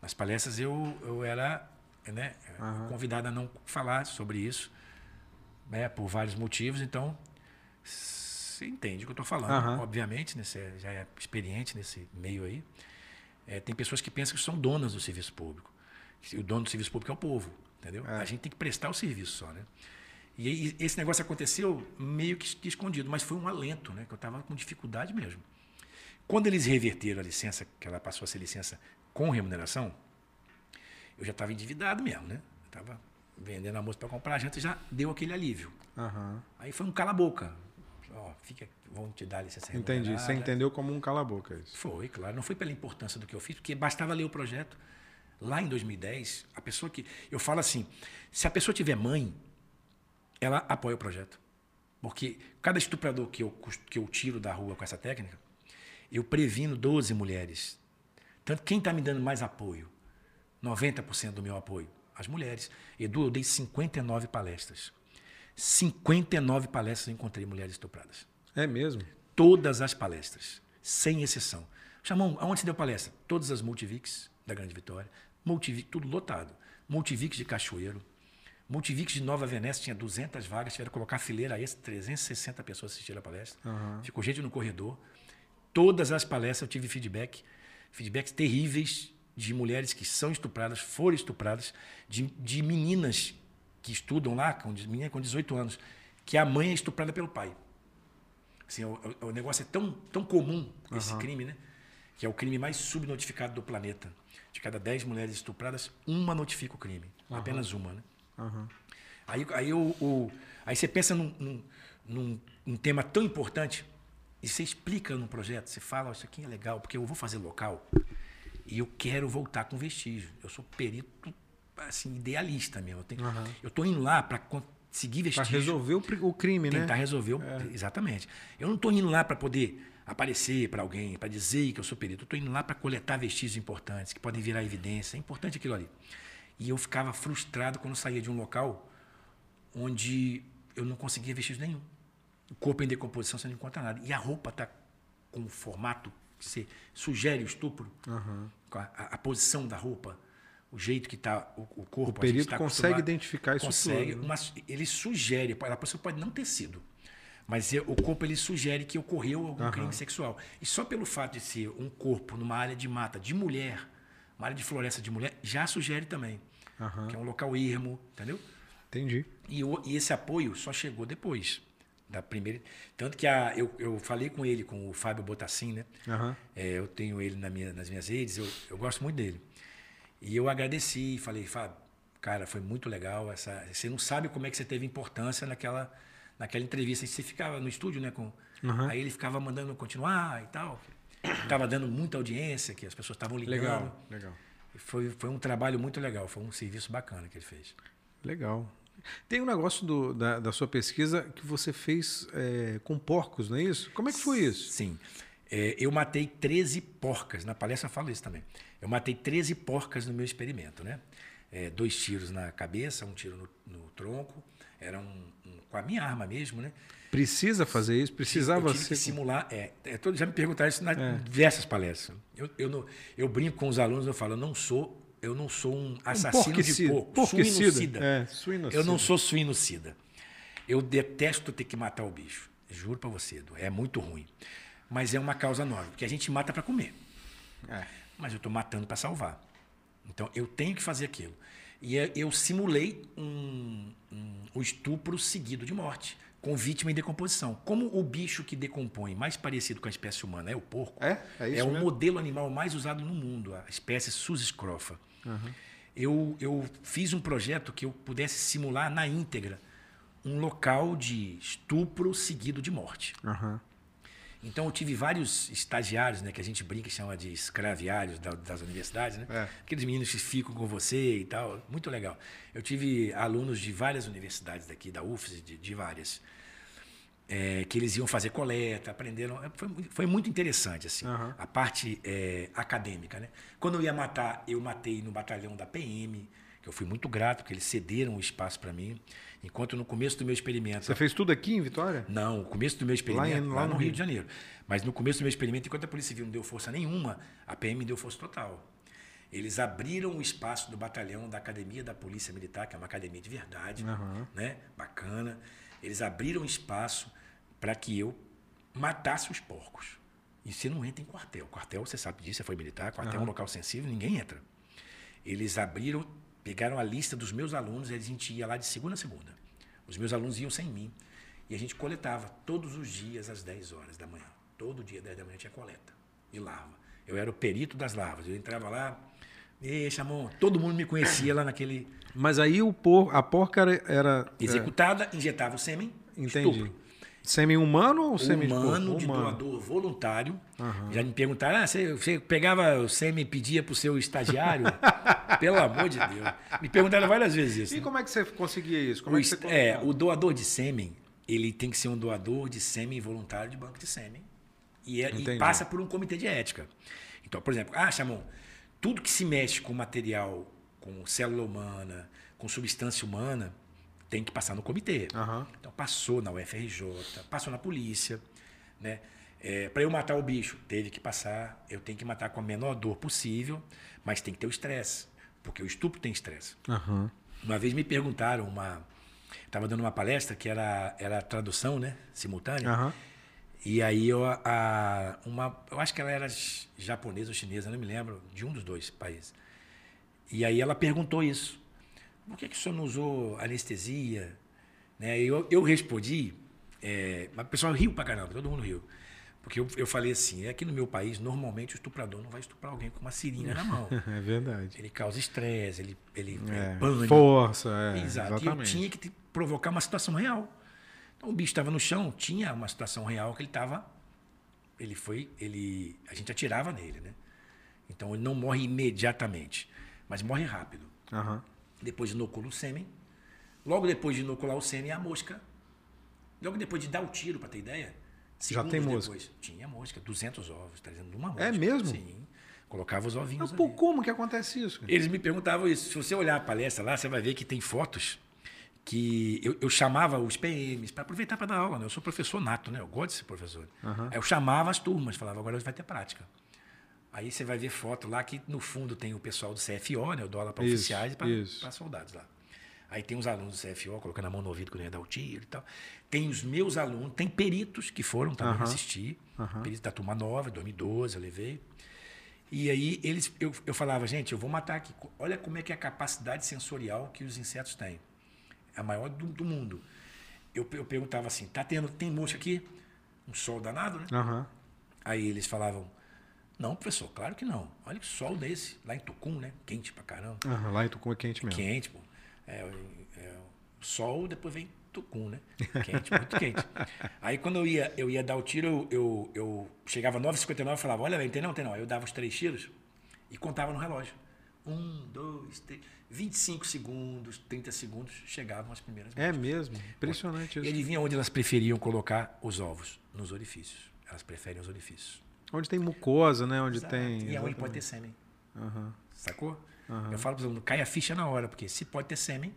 Nas palestras eu eu era né uhum. convidado a não falar sobre isso né por vários motivos então você entende o que eu estou falando, uhum. obviamente, né? você já é experiente nesse meio aí. É, tem pessoas que pensam que são donas do serviço público. O dono do serviço público é o povo, entendeu? É. A gente tem que prestar o serviço só, né? E, esse negócio aconteceu meio que escondido, mas foi um alento, né? Que eu estava com dificuldade mesmo. Quando eles reverteram a licença, que ela passou a ser licença com remuneração, eu já estava endividado mesmo, né? Estava vendendo a moça para comprar a janta, já deu aquele alívio. Uhum. Aí foi um cala-boca ó, fica, vão te dar licença Entendi. Você entendeu como um cala-boca isso? Foi, claro. Não foi pela importância do que eu fiz, porque bastava ler o projeto. Lá em 2010, a pessoa que. Eu falo assim: se a pessoa tiver mãe, ela apoia o projeto. Porque cada estuprador que eu, que eu tiro da rua com essa técnica, eu previno 12 mulheres. Tanto quem está me dando mais apoio? 90% do meu apoio. As mulheres. Edu, eu dei 59 palestras. 59 palestras eu encontrei mulheres estupradas. É mesmo? Todas as palestras, sem exceção. Chamou, aonde se deu palestra? Todas as Multivix da Grande Vitória, Multivix, tudo lotado. Multivix de Cachoeiro, Multivix de Nova Venécia tinha 200 vagas, tiveram que colocar fileira extra, 360 pessoas assistiram a palestra. Uhum. Ficou gente no corredor. Todas as palestras eu tive feedback, feedbacks terríveis de mulheres que são estupradas, foram estupradas, de, de meninas que estudam lá, com, menina com 18 anos, que a mãe é estuprada pelo pai. Assim, o, o negócio é tão, tão comum, esse uhum. crime, né? Que é o crime mais subnotificado do planeta. De cada 10 mulheres estupradas, uma notifica o crime. Uhum. Apenas uma, né? Uhum. Aí, aí, o, o, aí você pensa num, num, num, num tema tão importante e você explica no projeto, você fala, isso aqui é legal, porque eu vou fazer local e eu quero voltar com vestígio. Eu sou perito assim, idealista mesmo. Eu, tenho, uhum. eu tô indo lá para conseguir vestígio. Para resolver o, o crime, tentar né? Tentar resolver, o, é. exatamente. Eu não estou indo lá para poder aparecer para alguém, para dizer que eu sou perito. Eu estou indo lá para coletar vestígios importantes, que podem virar evidência. É importante aquilo ali. E eu ficava frustrado quando saía de um local onde eu não conseguia vestígio nenhum. O corpo em decomposição, você não encontra nada. E a roupa está com o formato que você sugere o estupro, uhum. a, a, a posição da roupa o jeito que está o, corpo. O perito tá consegue identificar isso consegue, tudo. Né? Mas ele sugere, a pessoa pode não ter sido, mas o corpo ele sugere que ocorreu algum uhum. crime sexual. E só pelo fato de ser um corpo numa área de mata de mulher, uma área de floresta de mulher, já sugere também. Uhum. Que é um local ermo, entendeu? Entendi. E, o, e esse apoio só chegou depois da primeira. Tanto que a, eu, eu falei com ele, com o Fábio Botassin, né? Uhum. É, eu tenho ele na minha, nas minhas redes, eu, eu gosto muito dele. E eu agradeci, falei, Fábio, cara, foi muito legal. Essa, você não sabe como é que você teve importância naquela, naquela entrevista. Você ficava no estúdio, né? Com, uhum. Aí ele ficava mandando continuar e tal. Estava dando muita audiência, que as pessoas estavam ligando. Legal, legal. E foi, foi um trabalho muito legal, foi um serviço bacana que ele fez. Legal. Tem um negócio do, da, da sua pesquisa que você fez é, com porcos, não é isso? Como é que foi isso? Sim. É, eu matei 13 porcas. Na palestra eu falo isso também. Eu matei 13 porcas no meu experimento, né? É, dois tiros na cabeça, um tiro no, no tronco. Era um, um, com a minha arma mesmo, né? Precisa fazer isso? Precisava eu tive ser... simular. É, é, já me perguntaram isso nas é. diversas palestras. Eu, eu, não, eu brinco com os alunos, eu falo, eu não sou, eu não sou um assassino um de porco, suinocida. É, suinocida. Eu não sou suinocida. Eu detesto ter que matar o bicho. Juro para você, Edu, é muito ruim. Mas é uma causa nobre, porque a gente mata para comer. É. Mas eu estou matando para salvar. Então eu tenho que fazer aquilo. E eu- eu simulei um, um, um estupro seguido de morte, com vítima em decomposição. Como o bicho que decompõe mais parecido com a espécie humana é o porco, É? É isso o mesmo? modelo animal mais usado no mundo, a espécie Susiscrofa. Eu, eu fiz um projeto que eu pudesse simular na íntegra um local de estupro seguido de morte. Aham. Então eu tive vários estagiários, né, que a gente brinca e chama de escraviários da- das universidades, né? É. Aqueles meninos que ficam com você e tal, muito legal. Eu tive alunos de várias universidades daqui, da UFS, de, de várias, é, que eles iam fazer coleta, aprenderam. é, Foi, foi muito interessante assim, Aham. a parte é, acadêmica, né? Quando eu ia matar, eu matei no batalhão da PM, que eu fui muito grato, porque eles cederam o espaço para mim, enquanto no começo do meu experimento Você fez tudo aqui em Vitória? não, o começo do meu experimento, Lá lá, em- lá no no Rio Rio. de Janeiro. Mas no começo do meu experimento, enquanto a Polícia Civil não deu força nenhuma, a PM me deu força total. Eles abriram o espaço do batalhão da Academia da Polícia Militar, que é uma academia de verdade, Aham. né? Bacana. Eles abriram espaço para que eu matasse os porcos. E você não entra em quartel. Quartel, você sabe disso, você foi militar, quartel é um local sensível, ninguém entra. Eles abriram, pegaram a lista dos meus alunos e a gente ia lá de segunda a segunda. Os meus alunos iam sem mim. E a gente coletava todos os dias às 10 horas da manhã. Todo dia, 10 da manhã, tinha coleta de larva. Eu era o perito das larvas. Eu entrava lá, e chamou, todo mundo me conhecia lá naquele. Mas aí o por, a porca era. era é, Executada, injetava o sêmen, entendi. estupro. Sêmen humano ou de humano, de Humano. doador voluntário. Já me perguntaram, ah, você, você pegava o sêmen e pedia para o seu estagiário? Pelo amor de Deus. Me perguntaram várias vezes isso. E né? como é que você conseguia isso? Como O, é você é, o doador de sêmen, ele tem que ser um doador de sêmen voluntário de banco de sêmen. E, é- e passa por um comitê de ética. Então, por exemplo, ah, Chamon, tudo que se mexe com material, com célula humana, com substância humana, tem que passar no comitê. Aham. Então, passou na UFRJ, passou na polícia. Né? Para eu matar o bicho, teve que passar. Eu tenho que matar com a menor dor possível, mas tem que ter o estresse, porque o estupro tem estresse. Aham. Uma vez me perguntaram, uma estava dando uma palestra que era, era tradução, né, simultânea. Aham. E aí eu, a, uma, eu acho que ela era japonesa ou chinesa, não me lembro, de um dos dois países. E aí ela perguntou isso. Por que, que o senhor não usou anestesia? Né? Eu, eu respondi, é, mas o pessoal riu pra caramba, todo mundo riu. Porque eu, eu falei assim, aqui no meu país, normalmente o estuprador não vai estuprar alguém com uma seringa na mão. É verdade. Ele causa estresse, ele, ele É, pânico. força, é, Exato. E eu exatamente. tinha que provocar uma situação real. Então o bicho estava no chão, tinha uma situação real que ele estava. Ele foi. ele A gente atirava nele, né? Então ele não morre imediatamente, mas morre rápido. Aham. Depois inocula o sêmen. Logo depois de inocular o sêmen, a mosca. Logo depois de dar o tiro, para ter ideia. Já tem mosca? depois, Tinha mosca, 200 ovos, trazendo uma mosca. É mesmo? Sim. Colocava os ovinhos Mas, pô, como que acontece isso? cara? Eles me perguntavam isso. Se você olhar a palestra lá, você vai ver que tem fotos que eu, eu chamava os PMs para aproveitar para dar aula. Né? Eu sou professor nato, né? Eu gosto de ser professor. Aí eu chamava as turmas, falava, agora vai ter prática. Aí você vai ver foto lá que no fundo tem o pessoal do CFO, né? Dou aula para oficiais e para soldados lá. Aí tem os alunos do CFO colocando a mão no ouvido quando ia dar o tiro e tal. Tem os meus alunos, tem peritos que foram também Aham, assistir. aham. Peritos da turma nova, 2012, eu levei. E aí eles, eu, eu falava, gente, eu vou matar aqui. Olha como é que é a capacidade sensorial que os insetos têm. É a maior do, do mundo. Eu, eu perguntava assim, tá tendo, tem mosca aqui? Um sol danado, né? Aí eles falavam, não, professor, claro que não. Olha que sol desse, lá em Tucum, né? Quente pra caramba. Aham, Lá em Tucum é quente mesmo. Quente, pô. É, é, sol, depois vem Tucum, né? Quente, muito quente. Aí quando eu ia, eu ia dar o tiro, eu, eu, eu chegava 9h59 e falava, olha, tem não, tem não. Aí eu dava os três tiros e contava no relógio. Um, dois, três, 25 segundos, 30 segundos, chegavam as primeiras É mesmo. Impressionante E isso. adivinha onde elas preferiam colocar os ovos? Nos orifícios. Elas preferem os orifícios. Onde tem mucosa, né? Onde Exato. tem. E é onde pode exatamente. ter sêmen. Aham. Sacou? Eu falo para cai a ficha na hora, porque se pode ter sêmen,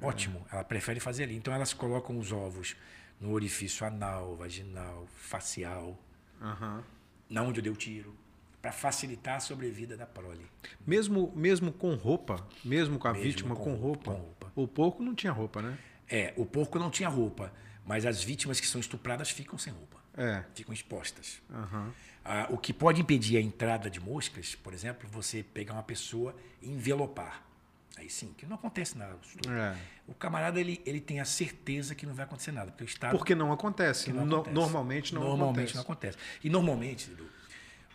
ótimo. Ela prefere fazer ali. Então elas colocam os ovos no orifício anal, vaginal, facial, Aham. na onde eu dei o tiro, para facilitar a sobrevida da prole. Mesmo, mesmo com roupa, mesmo com a Mesmo vítima com com, roupa, com roupa. o porco não tinha roupa, né? É, o porco não tinha roupa, mas as vítimas que são estupradas ficam sem roupa. É. Ficam expostas. Aham. Ah, o que pode impedir a entrada de moscas, por exemplo, você pegar uma pessoa e envelopar. Aí sim, que não acontece nada. É. O camarada ele, ele tem a certeza que não vai acontecer nada, porque o Estado Porque não acontece. não No- acontece. normalmente não normalmente acontece. não acontece. E normalmente, Edu,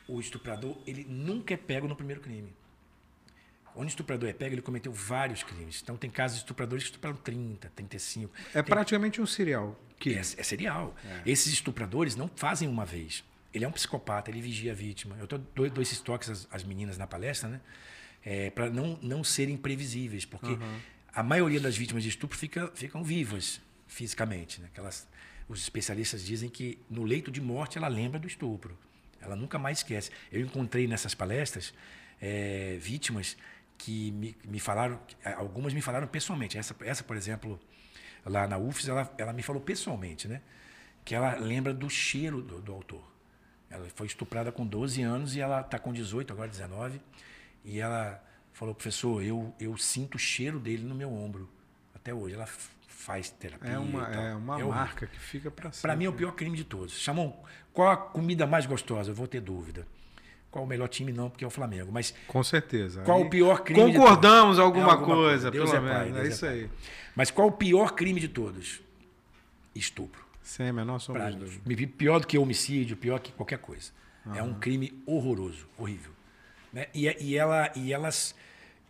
o estuprador ele nunca é pego no primeiro crime. Onde o estuprador é pego, ele cometeu vários crimes. Então tem casos de estupradores que estupraram 30, 35. É Tem- praticamente um serial. Que é, é serial. Esses estupradores não fazem uma vez. Ele é um psicopata, ele vigia a vítima. Eu tô, dou, dou esses toques às, às meninas na palestra, né? para não, não serem previsíveis, porque a maioria das vítimas de estupro fica, ficam vivas fisicamente. Né? Que elas- os especialistas dizem que no leito de morte ela lembra do estupro. Ela nunca mais esquece. Eu encontrei nessas palestras eh, vítimas que me, me falaram, algumas me falaram pessoalmente. Essa, essa por exemplo, lá na UFES, ela, ela me falou pessoalmente, né? Que ela lembra do cheiro do, do autor. Ela foi estuprada com 12 anos e ela está com 18, agora 19. E ela falou, professor, eu, eu sinto o cheiro dele no meu ombro. Até hoje. Ela faz terapia. é uma, é uma horrível. marca que fica para sempre. Para mim é o pior crime de todos. Chamam, qual a comida mais gostosa? Eu vou ter dúvida. Qual o melhor time? Não, porque é o Flamengo. Mas Com certeza. qual Aí o pior crime de Concordamos todos? alguma, É alguma coisa, Deus pelo é pai, menos. Deus é isso pai. aí. Mas qual o pior crime de todos? Estupro. Sem a menor sombra de dúvida. Pior do que homicídio, pior que qualquer coisa. É um crime horroroso, horrível. Né? E, é- e ela, e elas,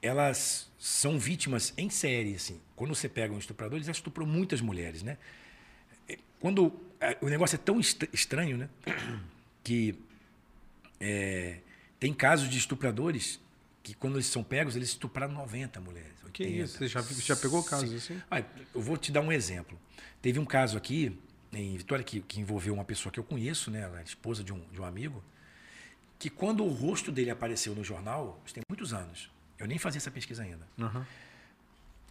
elas são vítimas em série. Assim. Quando você pega um estuprador, eles já estuprou muitas mulheres. Né? É, Quando é, o negócio é tão estra- estranho, né? que é, tem casos de estupradores que, quando eles são pegos, eles estupraram 90 mulheres. Que 80. isso? Você já, já pegou casos assim? Ah, eu vou te dar um exemplo. Teve um caso aqui em Vitória que, que envolveu uma pessoa que eu conheço, né? Ela é esposa de um, de um amigo, que quando o rosto dele apareceu no jornal, isso tem muitos anos. Eu nem fazia essa pesquisa ainda. Aham.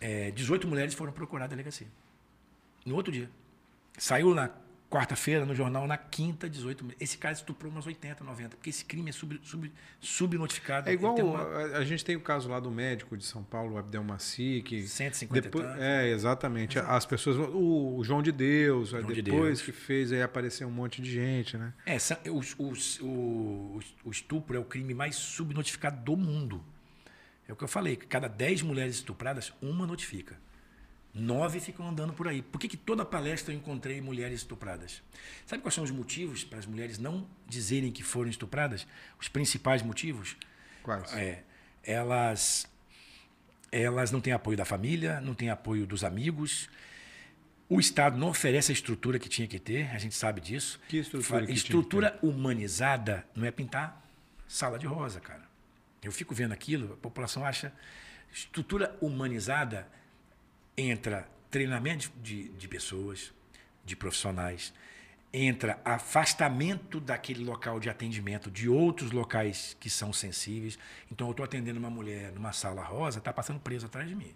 É, 18 mulheres foram procurar a delegacia. No outro dia. Saiu na quarta-feira no jornal, na quinta, 18 mulheres. Esse cara estuprou umas 80, 90, porque esse crime é sub, sub, subnotificado. É igual uma- a, a gente tem o caso lá do médico de São Paulo, o Abdel Maci, que 150 e depois, tantos. é exatamente. As pessoas, o, o João de Deus, de depois Deus. que fez aí apareceu um monte de gente, né? É, os- o, o estupro é o crime mais subnotificado do mundo. É o que eu falei, que cada 10 mulheres estupradas, uma notifica. Nove ficam andando por aí. Por que, que toda palestra eu encontrei mulheres estupradas? Sabe quais são os motivos para as mulheres não dizerem que foram estupradas? Os principais motivos? Quais? É, elas, elas não têm apoio da família, não têm apoio dos amigos. O Estado não oferece a estrutura que tinha que ter, a gente sabe disso. Que estrutura que estrutura humanizada não é pintar sala de rosa, cara. Eu fico vendo aquilo, a população acha. Estrutura humanizada entra treinamento de, de pessoas, de profissionais, entra afastamento daquele local de atendimento de outros locais que são sensíveis. Então, eu estou atendendo uma mulher numa sala rosa, está passando preso atrás de mim.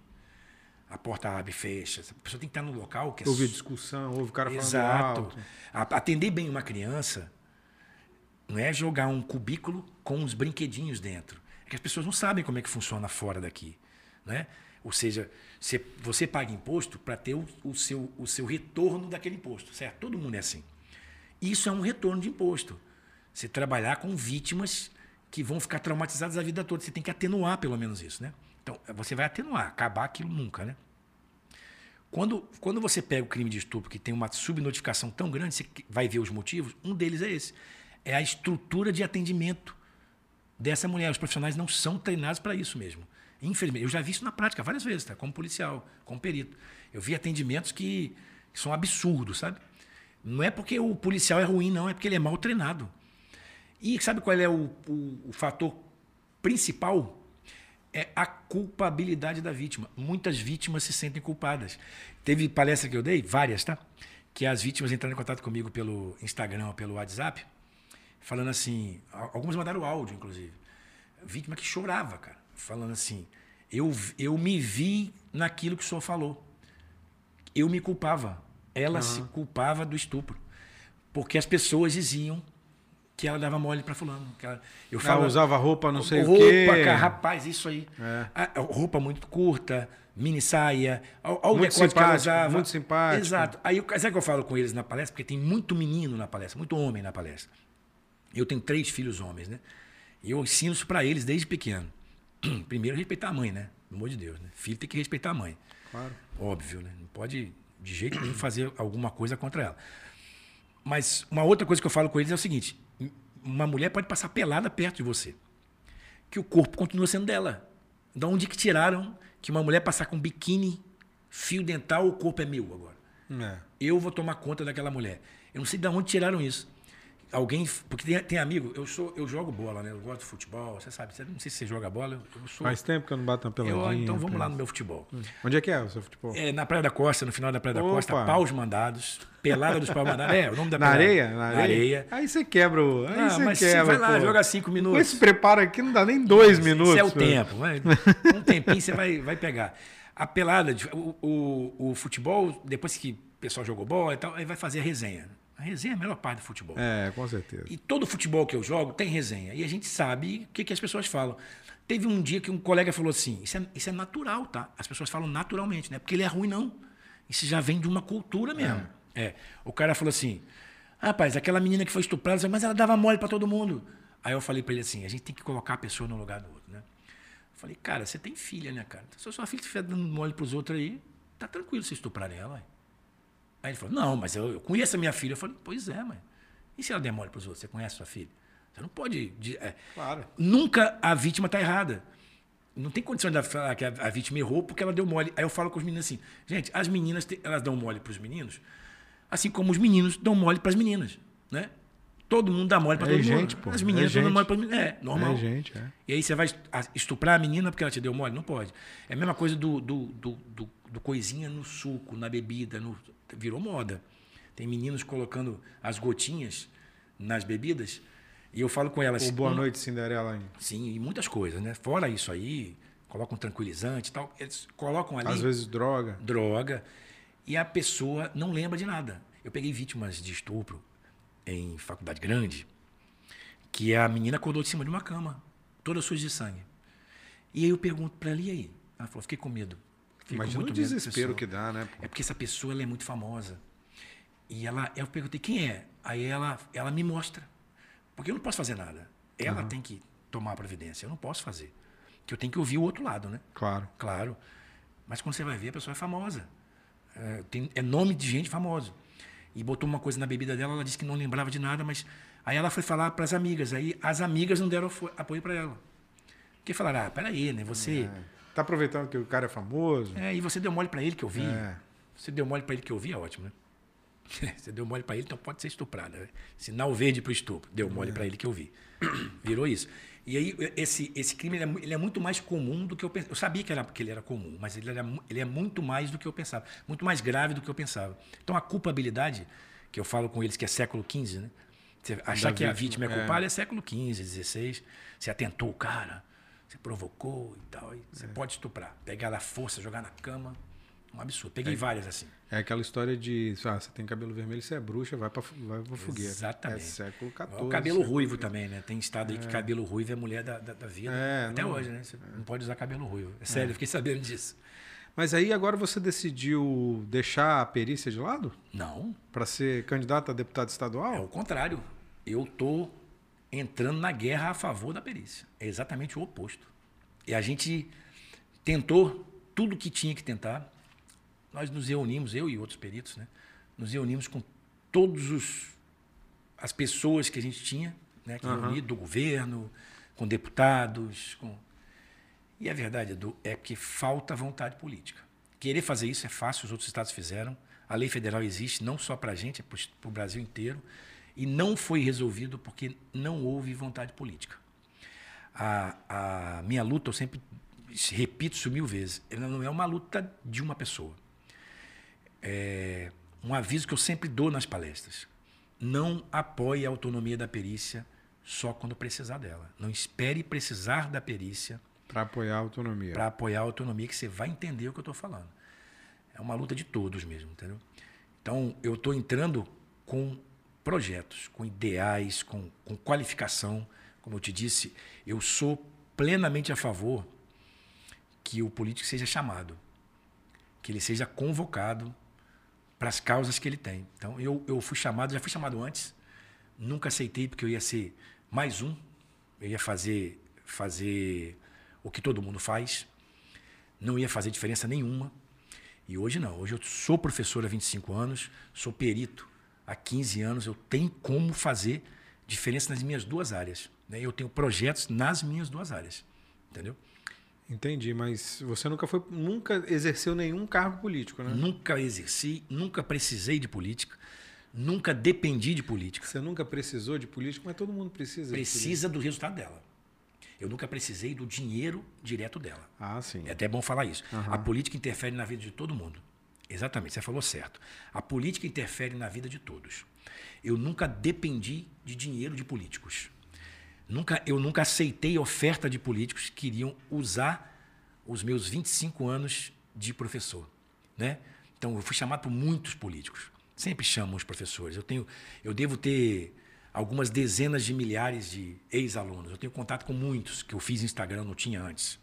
A porta abre e fecha. A pessoa tem que estar no local que é Houve discussão, houve o cara falando Exato. alto. Atender bem uma criança não é jogar um cubículo com uns brinquedinhos dentro. É que as pessoas não sabem como é que funciona fora daqui. Né? Ou seja, você, você paga imposto para ter o, o seu, o seu retorno daquele imposto. Certo? Todo mundo é assim. Isso é um retorno de imposto. Você trabalhar com vítimas que vão ficar traumatizadas a vida toda. Você tem que atenuar pelo menos isso. Né? Então, você vai atenuar, acabar aquilo nunca. Né? Quando, quando você pega o crime de estupro que tem uma subnotificação tão grande, você vai ver os motivos, um deles é esse. É a estrutura de atendimento dessa mulher. Os profissionais não são treinados para isso mesmo. Infelizmente, eu já vi isso na prática várias vezes, tá? como policial, como perito. Eu vi atendimentos que, que são absurdos, sabe? Não é porque o policial é ruim, não, é porque ele é mal treinado. E sabe qual é o, o, o fator principal? é a culpabilidade da vítima. Muitas vítimas se sentem culpadas. Teve palestra que eu dei, várias, tá? Que as vítimas entraram em contato comigo pelo Instagram, pelo WhatsApp, falando assim, al- algumas mandaram áudio, inclusive. Vítima que chorava, cara, falando assim, eu, eu me vi naquilo que o senhor falou. Eu me culpava. Ela se culpava do estupro. Porque as pessoas diziam que ela dava mole para fulano. Ela, eu Ela usava roupa não sei roupa, o quê. cara, rapaz, isso aí. É. Ah, roupa muito curta, mini saia, olha o Muito decote que ela usava. muito simpático. Exato. Aí, sabe o que eu falo com eles na palestra? Porque tem muito menino na palestra, muito homem na palestra. Eu tenho três filhos homens, né? E eu ensino isso para eles desde pequeno. Primeiro, respeitar a mãe, né? Pelo amor de Deus, né? Filho tem que respeitar a mãe. Claro. Óbvio, né? Não pode, de jeito nenhum, fazer alguma coisa contra ela. Mas uma outra coisa que eu falo com eles é o seguinte: uma mulher pode passar pelada perto de você, que o corpo continua sendo dela. Da onde que tiraram que uma mulher passar com biquíni, fio dental, o corpo é meu agora? É. Eu vou tomar conta daquela mulher. Eu não sei de onde tiraram isso. Alguém, porque tem, tem amigo, eu sou, eu jogo bola, né? Eu gosto de futebol, você sabe, você- não sei se você joga bola, eu, eu sou. Faz tempo que eu não bato eu, peladinha. então vamos lá no meu futebol. Onde é que é o seu futebol? É, na Praia da Costa, no final da Praia da Opa. Costa, paus mandados, pelada dos paus mandados. É, o nome da Na areia? Na areia? areia. Aí você quebra o. Aí Ah, você mas você quebra. vai lá, pô. joga cinco Com minutos. esse preparo aqui não dá nem dois minutos. Isso é o pô. tempo. vai- Um tempinho você vai, vai pegar. A pelada, o, o, o futebol, depois que o pessoal jogou bola e tal, aí vai fazer a resenha. A resenha é a melhor parte do futebol. É, com certeza. E todo futebol que eu jogo tem resenha. E a gente sabe o que, que as pessoas falam. Teve um dia que um colega falou assim: isso é, isso é natural, tá? As pessoas falam naturalmente, não é porque ele é ruim, não. Isso já vem de uma cultura mesmo. É. O cara falou assim: rapaz, aquela menina que foi estuprada, mas ela dava mole para todo mundo. Aí eu falei para ele assim: a gente tem que colocar a pessoa no lugar do outro, né? Eu falei, cara, você tem filha, né, cara? Se a sua filha estiver dando mole pros outros aí, tá tranquilo se estuprarem ela. ué. Aí ele falou, não, mas eu, eu conheço a minha filha. Eu falei, pois é, mãe. E se ela der mole pros outros? Você conhece a sua filha? Você não pode. de- é, Claro. Nunca a vítima está errada. Não tem condição de falar que a, a vítima errou porque ela deu mole. Aí eu falo com os meninos assim, gente, as meninas elas dão mole para os meninos, assim como os meninos dão mole para as meninas, né? Todo mundo dá mole para É todo gente, mundo. pô, As é meninas dão gente. mole as meninas. É, normal. É, gente, é. E aí você vai estuprar a menina porque ela te deu mole? Não pode. É a mesma coisa do, do, do, do- do coisinha no suco, na bebida. No, virou moda. Tem meninos colocando as gotinhas nas bebidas. E eu falo com elas. O Boa uma- Noite Cinderela. Sim, e muitas coisas, né? Fora isso aí, colocam tranquilizante e tal. Eles colocam ali Às vezes droga. droga e a pessoa não lembra de nada. Eu peguei vítimas de estupro em faculdade grande, que a menina acordou de cima de uma cama, toda suja de sangue. E aí eu pergunto para ela, e aí? Ela falou, fiquei com medo. Fiquei Imagina o muito da desespero que dá, né? pô? É porque essa pessoa ela é muito famosa. E ela, eu perguntei quem é. Aí ela, ela me mostra. Porque eu não posso fazer nada. Ela tem que tomar a providência. Eu não posso fazer. Que eu tenho que ouvir o outro lado, né? Claro. Claro. Mas quando você vai ver, a pessoa é famosa. É, tem, é nome de gente famoso. E botou uma coisa na bebida dela, ela disse que não lembrava de nada, mas. Aí ela foi falar para as amigas. Aí as amigas não deram apoio para ela. Porque falaram: ah, peraí, né? Você. Tá aproveitando que o cara é famoso. É, e você deu mole para ele que eu vi. É. Você deu mole para ele que eu vi, é ótimo, né? Você deu mole para ele, então pode ser estuprada. Né? Sinal verde para o estupro. Deu mole para ele que eu vi. Virou isso. E aí, esse, esse crime ele é, ele é muito mais comum do que eu pensava. Eu sabia que, era, que ele era comum, mas ele, era, ele é muito mais do que eu pensava. Muito mais grave do que eu pensava. Então, a culpabilidade, que eu falo com eles que é século XV, né? Você achar Da que a vítima, vítima é é. culpada é século XV, XVI. Você atentou o cara, você provocou e tal. e você pode estuprar. Pegar na força, jogar na cama. Um absurdo. Peguei várias assim. É aquela história de, ah, você tem cabelo vermelho, você é bruxa, vai pra, fu- vai pra fogueira. Exatamente. É século XIV. o cabelo ruivo também, né? Tem estado aí que cabelo ruivo é mulher da, da, da vida. É, Até não- hoje, né? Você não pode usar cabelo ruivo. É sério, eu fiquei sabendo disso. Mas aí agora você decidiu deixar a perícia de lado? Não, Pra ser candidato a deputado é estadual? o contrário. Eu tô entrando na guerra a favor da perícia. É exatamente o oposto. E a gente tentou tudo que tinha que tentar. Nós nos reunimos, eu e outros peritos, né? Nos reunimos com todos os as pessoas que a gente tinha, né, que reunir do governo, com deputados, com E a verdade, Edu, é que falta vontade política. Querer fazer isso é fácil, os outros estados fizeram. A lei federal existe não só para a gente, é para o Brasil inteiro. E não foi resolvido porque não houve vontade política. A, a minha luta, eu sempre repito isso mil vezes, ela não é uma luta de uma pessoa. É um aviso que eu sempre dou nas palestras. Não apoie a autonomia da perícia só quando precisar dela. Não espere precisar da perícia Para apoiar a autonomia. para apoiar a autonomia, que você vai entender o que eu estou falando. É uma luta de todos mesmo, entendeu? Então, eu estou entrando com projetos, com ideais, com, com qualificação. Como eu te disse, eu sou plenamente a favor que o político seja chamado, que ele seja convocado para as causas que ele tem. Então, eu, eu fui chamado, já fui chamado antes, nunca aceitei porque eu ia ser mais um, eu ia fazer, fazer o que todo mundo faz, não ia fazer diferença nenhuma. E hoje não, hoje eu sou professor há 25 anos, sou perito há 15 anos, eu tenho como fazer diferença nas minhas duas áreas. Né? Eu tenho projetos nas minhas duas áreas. Entendeu? Entendi, mas você nunca foi, nunca exerceu nenhum cargo político, né? Nunca exerci, nunca precisei de política, nunca dependi de política. Você nunca precisou de política, mas todo mundo precisa. Precisa do resultado dela. Eu nunca precisei do dinheiro direto dela. Ah, sim. É até bom falar isso. Uhum. A política interfere na vida de todo mundo. Exatamente, você falou certo. A política interfere na vida de todos. Eu nunca dependi de dinheiro de políticos. Nunca, eu nunca aceitei oferta de políticos que queriam usar os meus 25 anos de professor. Né? Então, eu fui chamado por muitos políticos. Sempre chamam os professores. Eu, tenho, eu devo ter algumas dezenas de milhares de ex-alunos. Eu tenho contato com muitos que eu fiz Instagram, não tinha antes.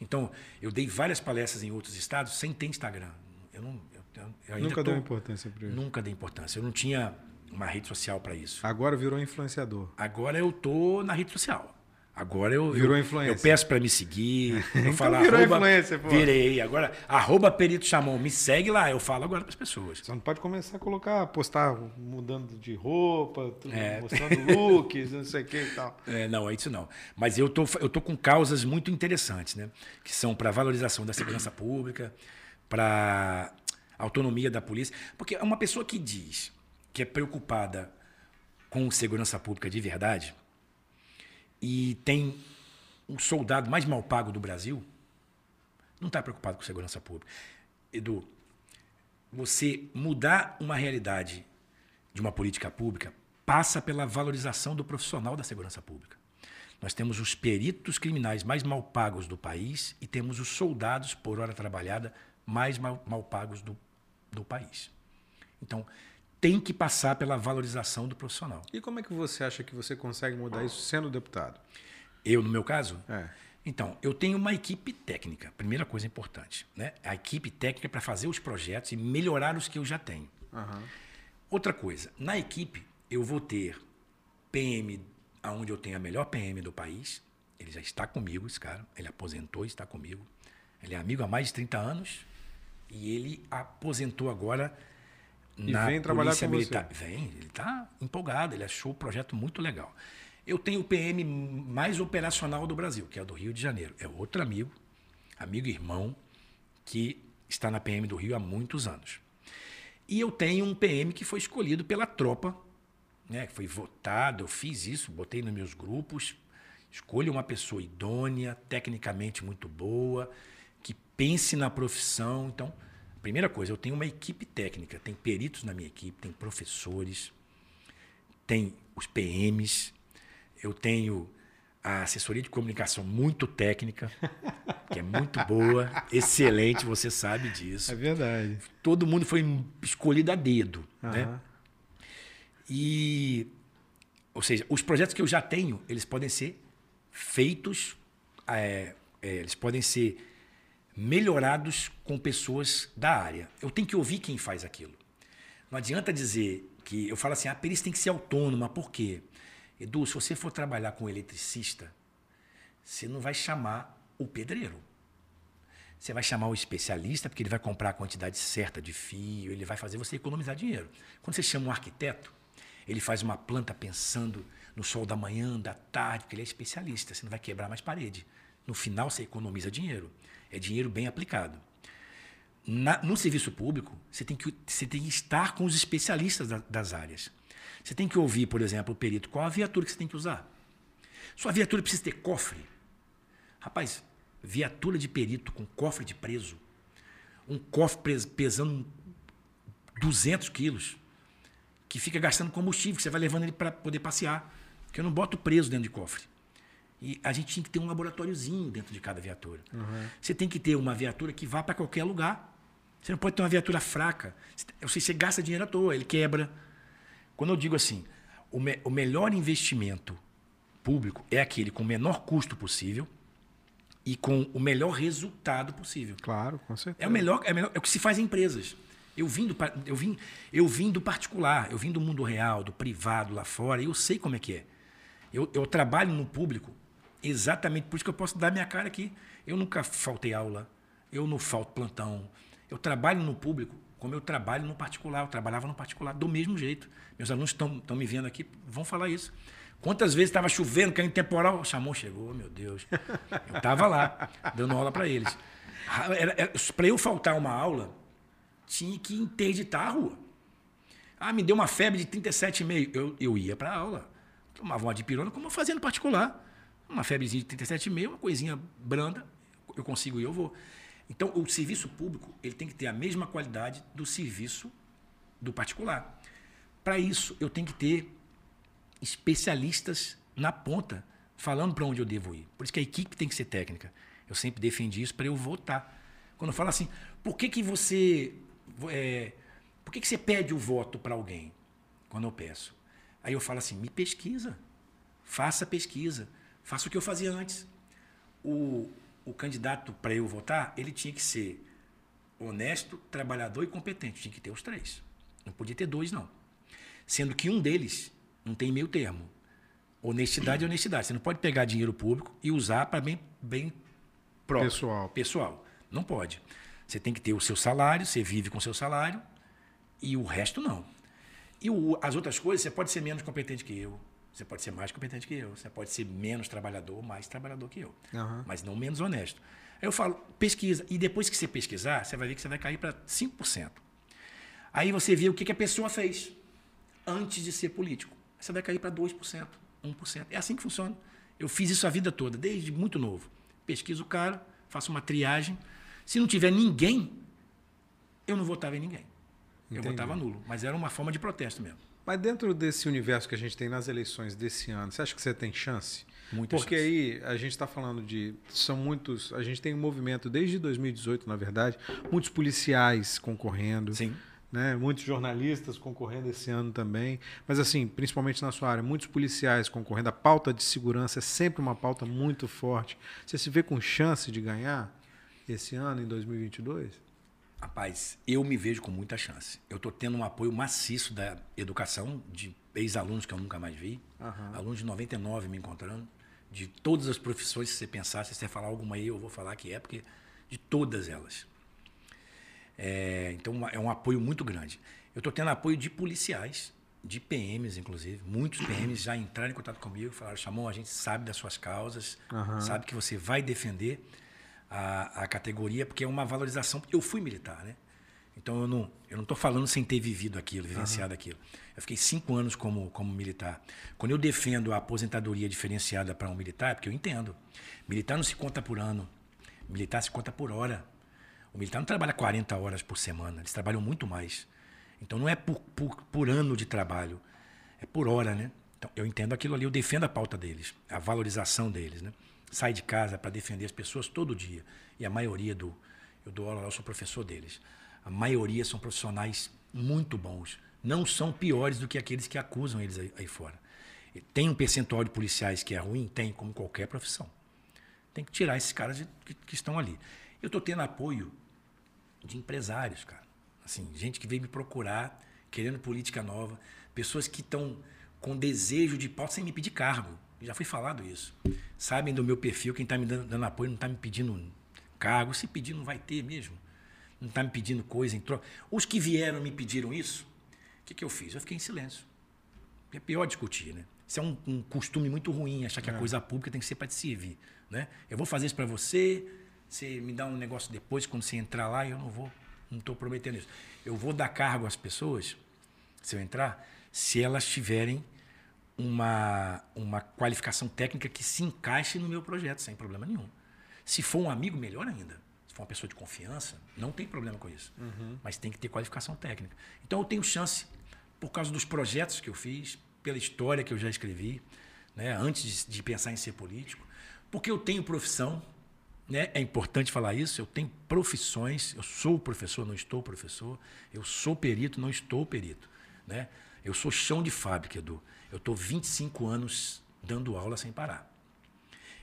Então, eu dei várias palestras em outros estados sem ter Instagram. Eu não, eu, eu nunca tô, deu importância para isso. Nunca dei importância. Eu não tinha uma rede social para isso. Agora virou influenciador. Agora eu tô na rede social. Agora eu, virou eu, influência. eu peço para me seguir. Eu então falo, virou arroba, influência, pô. Virei. Agora, arroba Perito Chamon, me segue lá. Eu falo agora para as pessoas. Você não pode começar a colocar, postar mudando de roupa, é. mostrando looks, não sei o que e tal. É, não, é isso não. Mas eu tô, eu tô com causas muito interessantes, né? Que são para valorização da segurança pública, para autonomia da polícia. Porque uma pessoa que diz que é preocupada com segurança pública de verdade e tem o soldado mais mal pago do Brasil, não está preocupado com segurança pública. Edu, você mudar uma realidade de uma política pública passa pela valorização do profissional da segurança pública. Nós temos os peritos criminais mais mal pagos do país e temos os soldados por hora trabalhada mais mal, mal pagos do, do país. Então, tem que passar pela valorização do profissional. E como é que você acha que você consegue mudar isso sendo deputado? Eu, no meu caso? É. Então, eu tenho uma equipe técnica, primeira coisa importante. Né? A equipe técnica para fazer os projetos e melhorar os que eu já tenho. Uhum. Outra coisa, na equipe eu vou ter PM, aonde eu tenho a melhor PM do país. Ele já está comigo, esse cara. Ele aposentou e está comigo. Ele é amigo há mais de 30 anos. E ele aposentou agora e na vem trabalhar Polícia com Militar. Você. Vem, ele está empolgado, ele achou o projeto muito legal. Eu tenho o PM mais operacional do Brasil, que é o do Rio de Janeiro. É outro amigo, amigo e irmão, que está na PM do Rio há muitos anos. E eu tenho um PM que foi escolhido pela tropa, né, que foi votado, eu fiz isso, botei nos meus grupos. Escolha uma pessoa idônea, tecnicamente muito boa, que pense na profissão. Então, Primeira coisa, eu tenho uma equipe técnica, tem peritos na minha equipe, tem professores, tem os PMs, eu tenho a assessoria de comunicação muito técnica, que é muito boa, excelente, você sabe disso. É verdade. Todo mundo foi escolhido a dedo, uhum. né? E, ou seja, os projetos que eu já tenho, eles podem ser feitos, é, é, eles podem ser melhorados com pessoas da área. Eu tenho que ouvir quem faz aquilo. Não adianta dizer que eu falo assim, a perícia tem que ser autônoma. Por quê? Edu, se você for trabalhar com um eletricista, você não vai chamar o pedreiro. Você vai chamar o especialista, porque ele vai comprar a quantidade certa de fio, ele vai fazer você economizar dinheiro. Quando você chama um arquiteto, ele faz uma planta pensando no sol da manhã, da tarde, porque ele é especialista, você não vai quebrar mais parede. No final, você economiza dinheiro. É dinheiro bem aplicado. Na, no serviço público, você tem, que, você tem que estar com os especialistas da, das áreas. Você tem que ouvir, por exemplo, o perito, qual a viatura que você tem que usar. Sua viatura precisa ter cofre. Rapaz, viatura de perito com cofre de preso, um cofre pesando 200 quilos, que fica gastando combustível, que você vai levando ele para poder passear. Porque eu não boto preso dentro de cofre. E a gente tinha que ter um laboratóriozinho dentro de cada viatura. Uhum. Você tem que ter uma viatura que vá para qualquer lugar. Você não pode ter uma viatura fraca. Seja, você gasta dinheiro à toa, ele quebra. Quando eu digo assim, o, me, o melhor investimento público é aquele com o menor custo possível e com o melhor resultado possível. Claro, com certeza. É o melhor, é, o melhor, é o que se faz em empresas. Eu vim, do, eu, vim, eu vim do particular, eu vim do mundo real, do privado lá fora, e eu sei como é que é. Eu, eu trabalho no público exatamente por isso que eu posso dar minha cara aqui. Eu nunca faltei aula, eu não falto plantão. Eu trabalho no público como eu trabalho no particular. Eu trabalhava no particular do mesmo jeito. Meus alunos estão me vendo aqui, vão falar isso. Quantas vezes estava chovendo, caindo temporal, o chamou, chegou, meu Deus. Eu estava lá, dando aula para eles. Para eu faltar uma aula, tinha que interditar a rua. Ah, me deu uma febre de 37,5. Eu, eu ia para aula. Tomava uma dipirona, como eu fazia no particular. Uma febrezinha de 37,5, uma coisinha branda, eu consigo ir, eu vou. Então, o serviço público ele tem que ter a mesma qualidade do serviço do particular. Para isso, eu tenho que ter especialistas na ponta falando para onde eu devo ir. Por isso que a equipe tem que ser técnica. Eu sempre defendi isso para eu votar. Quando eu falo assim, por que, que você. É, por que, que você pede o voto para alguém? Quando eu peço. Aí eu falo assim, me pesquisa. Faça pesquisa. Faça o que eu fazia antes. O, o candidato para eu votar, ele tinha que ser honesto, trabalhador e competente. Tinha que ter os três. Não podia ter dois, não. Sendo que um deles não tem meio termo. Honestidade é honestidade. Você não pode pegar dinheiro público e usar para bem, bem próprio. Pessoal. Pessoal. Não pode. Você tem que ter o seu salário, você vive com o seu salário, e o resto não. E o, as outras coisas, você pode ser menos competente que eu, você pode ser mais competente que eu, você pode ser menos trabalhador, mais trabalhador que eu, uhum. mas não menos honesto. Aí eu falo, pesquisa, e depois que você pesquisar, você vai ver que você vai cair para 5%. Aí você vê o que, que a pessoa fez antes de ser político você vai cair para 2%, 1%. É assim que funciona. Eu fiz isso a vida toda, desde muito novo. Pesquiso o cara, faço uma triagem. Se não tiver ninguém, eu não votava em ninguém. Entendi. Eu votava nulo. Mas era uma forma de protesto mesmo. Mas dentro desse universo que a gente tem nas eleições desse ano, você acha que você tem chance? Muita Porque chance. aí a gente está falando de. São muitos. A gente tem um movimento desde 2018, na verdade, muitos policiais concorrendo. Sim né? Muitos jornalistas concorrendo esse ano também, mas assim, principalmente na sua área, muitos policiais concorrendo. A pauta de segurança é sempre uma pauta muito forte. Você se vê com chance de ganhar esse ano, em 2022? Rapaz, eu me vejo com muita chance. Eu estou tendo um apoio maciço da educação, de ex-alunos que eu nunca mais vi, uhum. alunos de 99 me encontrando, de todas as profissões, se você pensar, se você falar alguma aí, eu vou falar que é, porque de todas elas. É, então é um apoio muito grande. Eu estou tendo apoio de policiais, de PMs, inclusive. Muitos PMs já entraram em contato comigo, falaram: Chamou, a gente sabe das suas causas, uhum. sabe que você vai defender a, a categoria, porque é uma valorização. Eu fui militar, né? Então eu não eu não estou falando sem ter vivido aquilo, vivenciado uhum. aquilo. Eu fiquei cinco anos como, como militar. Quando eu defendo a aposentadoria diferenciada para um militar, é porque eu entendo. Militar não se conta por ano, militar se conta por hora. O militar não trabalha 40 horas por semana, eles trabalham muito mais. Então não é por, por, por ano de trabalho, é por hora, né? Então eu entendo aquilo ali, eu defendo a pauta deles, a valorização deles, né? Sai de casa para defender as pessoas todo dia. E a maioria do. Eu dou aula lá, eu sou professor deles. A maioria são profissionais muito bons. Não são piores do que aqueles que acusam eles aí, aí fora. Tem um percentual de policiais que é ruim? Tem, como qualquer profissão. Tem que tirar esses caras de, que, que estão ali. Eu estou tendo apoio de empresários, cara. Assim, gente que veio me procurar, querendo política nova, pessoas que estão com desejo de sem me pedir cargo. Já foi falado isso. Sabem do meu perfil, quem está me dando, dando, apoio não está me pedindo cargo. Se pedir, não vai ter mesmo. Não está me pedindo coisa em troca. Os que vieram me pediram isso, o que, que eu fiz? Eu fiquei em silêncio. É pior discutir, né? Isso é um, um costume muito ruim, achar que é. a coisa pública tem que ser para te servir. Né? Eu vou fazer isso para você, você me dá um negócio depois, quando você entrar lá, eu não vou, não estou prometendo isso. Eu vou dar cargo às pessoas, se eu entrar, se elas tiverem uma, uma qualificação técnica que se encaixe no meu projeto, sem problema nenhum. Se for um amigo, melhor ainda. Se for uma pessoa de confiança, não tem problema com isso. Uhum. Mas tem que ter qualificação técnica. Então eu tenho chance, por causa dos projetos que eu fiz, pela história que eu já escrevi, né, antes de, de pensar em ser político, porque eu tenho profissão, né? É importante falar isso. Eu tenho profissões. Eu sou professor, não estou professor. Eu sou perito, não estou perito. Né? Eu sou chão de fábrica, Edu. Eu estou 25 anos dando aula sem parar.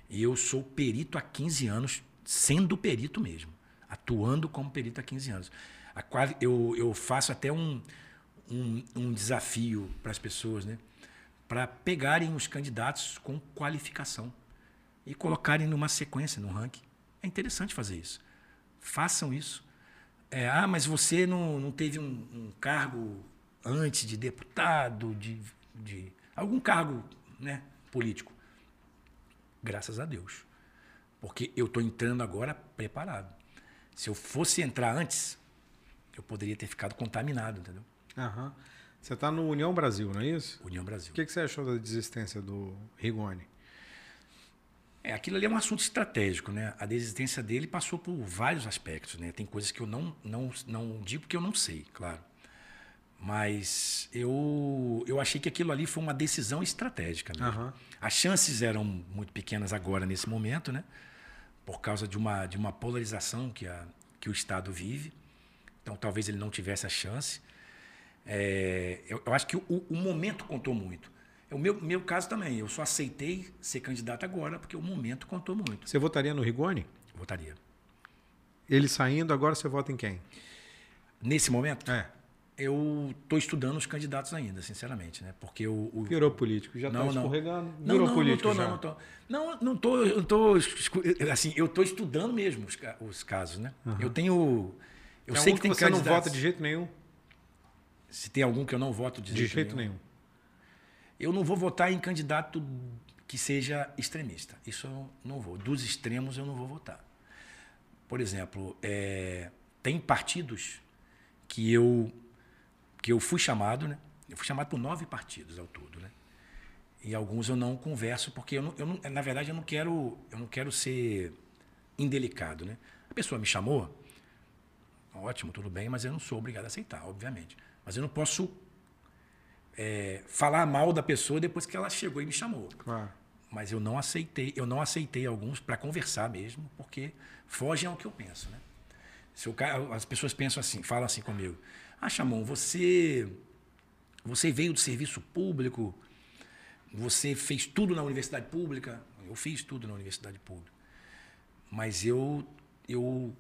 E eu sou perito há 15 anos, sendo perito mesmo, atuando como perito há 15 anos. Eu, eu faço até um, um, um desafio para as pessoas, né? para pegarem os candidatos com qualificação e colocarem numa sequência, no ranking. É interessante fazer isso. Façam isso. É, ah, mas você não, não teve um, um cargo antes de deputado, de, de algum cargo né, político. Graças a Deus. Porque eu estou entrando agora preparado. Se eu fosse entrar antes, eu poderia ter ficado contaminado, entendeu? Aham. Você está no União Brasil, não é isso? União Brasil. O que, que você achou da desistência do Rigoni? É, aquilo ali é um assunto estratégico, né? A desistência dele passou por vários aspectos, né? Tem coisas que eu não, não, não digo que eu não sei, claro. Mas eu, eu achei que aquilo ali foi uma decisão estratégica. Aham. As chances eram muito pequenas agora, nesse momento, né? Por causa de uma, de uma polarização que, a, que o Estado vive. Então, talvez ele não tivesse a chance. É, eu, eu acho que o, o momento contou muito. O meu, meu caso também. Eu só aceitei ser candidato agora porque o momento contou muito. Você votaria no Rigoni? Votaria. Ele saindo, agora você vota em quem? Nesse momento, É. eu estou estudando os candidatos ainda, sinceramente, né? Porque o, o Virou político. Já Não, está não. escorregando. Não, Virou não, político não tô, já. não, não tô. Não, não tô, eu tô, assim, eu tô estudando mesmo os, os casos, né? Eu tenho, eu Tem sei que tem você não candidatos- vota de jeito nenhum? Se tem algum que eu não voto de, De jeito nenhum. Eu não vou votar em candidato que seja extremista. Isso eu não vou. Dos extremos eu não vou votar. Por exemplo, é, tem partidos que eu que eu fui chamado, né? Eu fui chamado por nove partidos ao todo, né? E alguns eu não converso porque eu, não, eu não, na verdade eu não quero eu não quero ser indelicado, né? A pessoa me chamou, ótimo, tudo bem, mas eu não sou obrigado a aceitar, obviamente. Mas eu não posso é, falar mal da pessoa depois que ela chegou e me chamou. Claro. Mas eu não aceitei, eu não aceitei alguns para conversar mesmo, porque fogem ao que eu penso, né? Se o cara, as pessoas pensam assim, falam assim comigo: "Ah, Chamon, você você veio do serviço público, você fez tudo na universidade pública?" Eu fiz tudo na universidade pública. Mas eu eu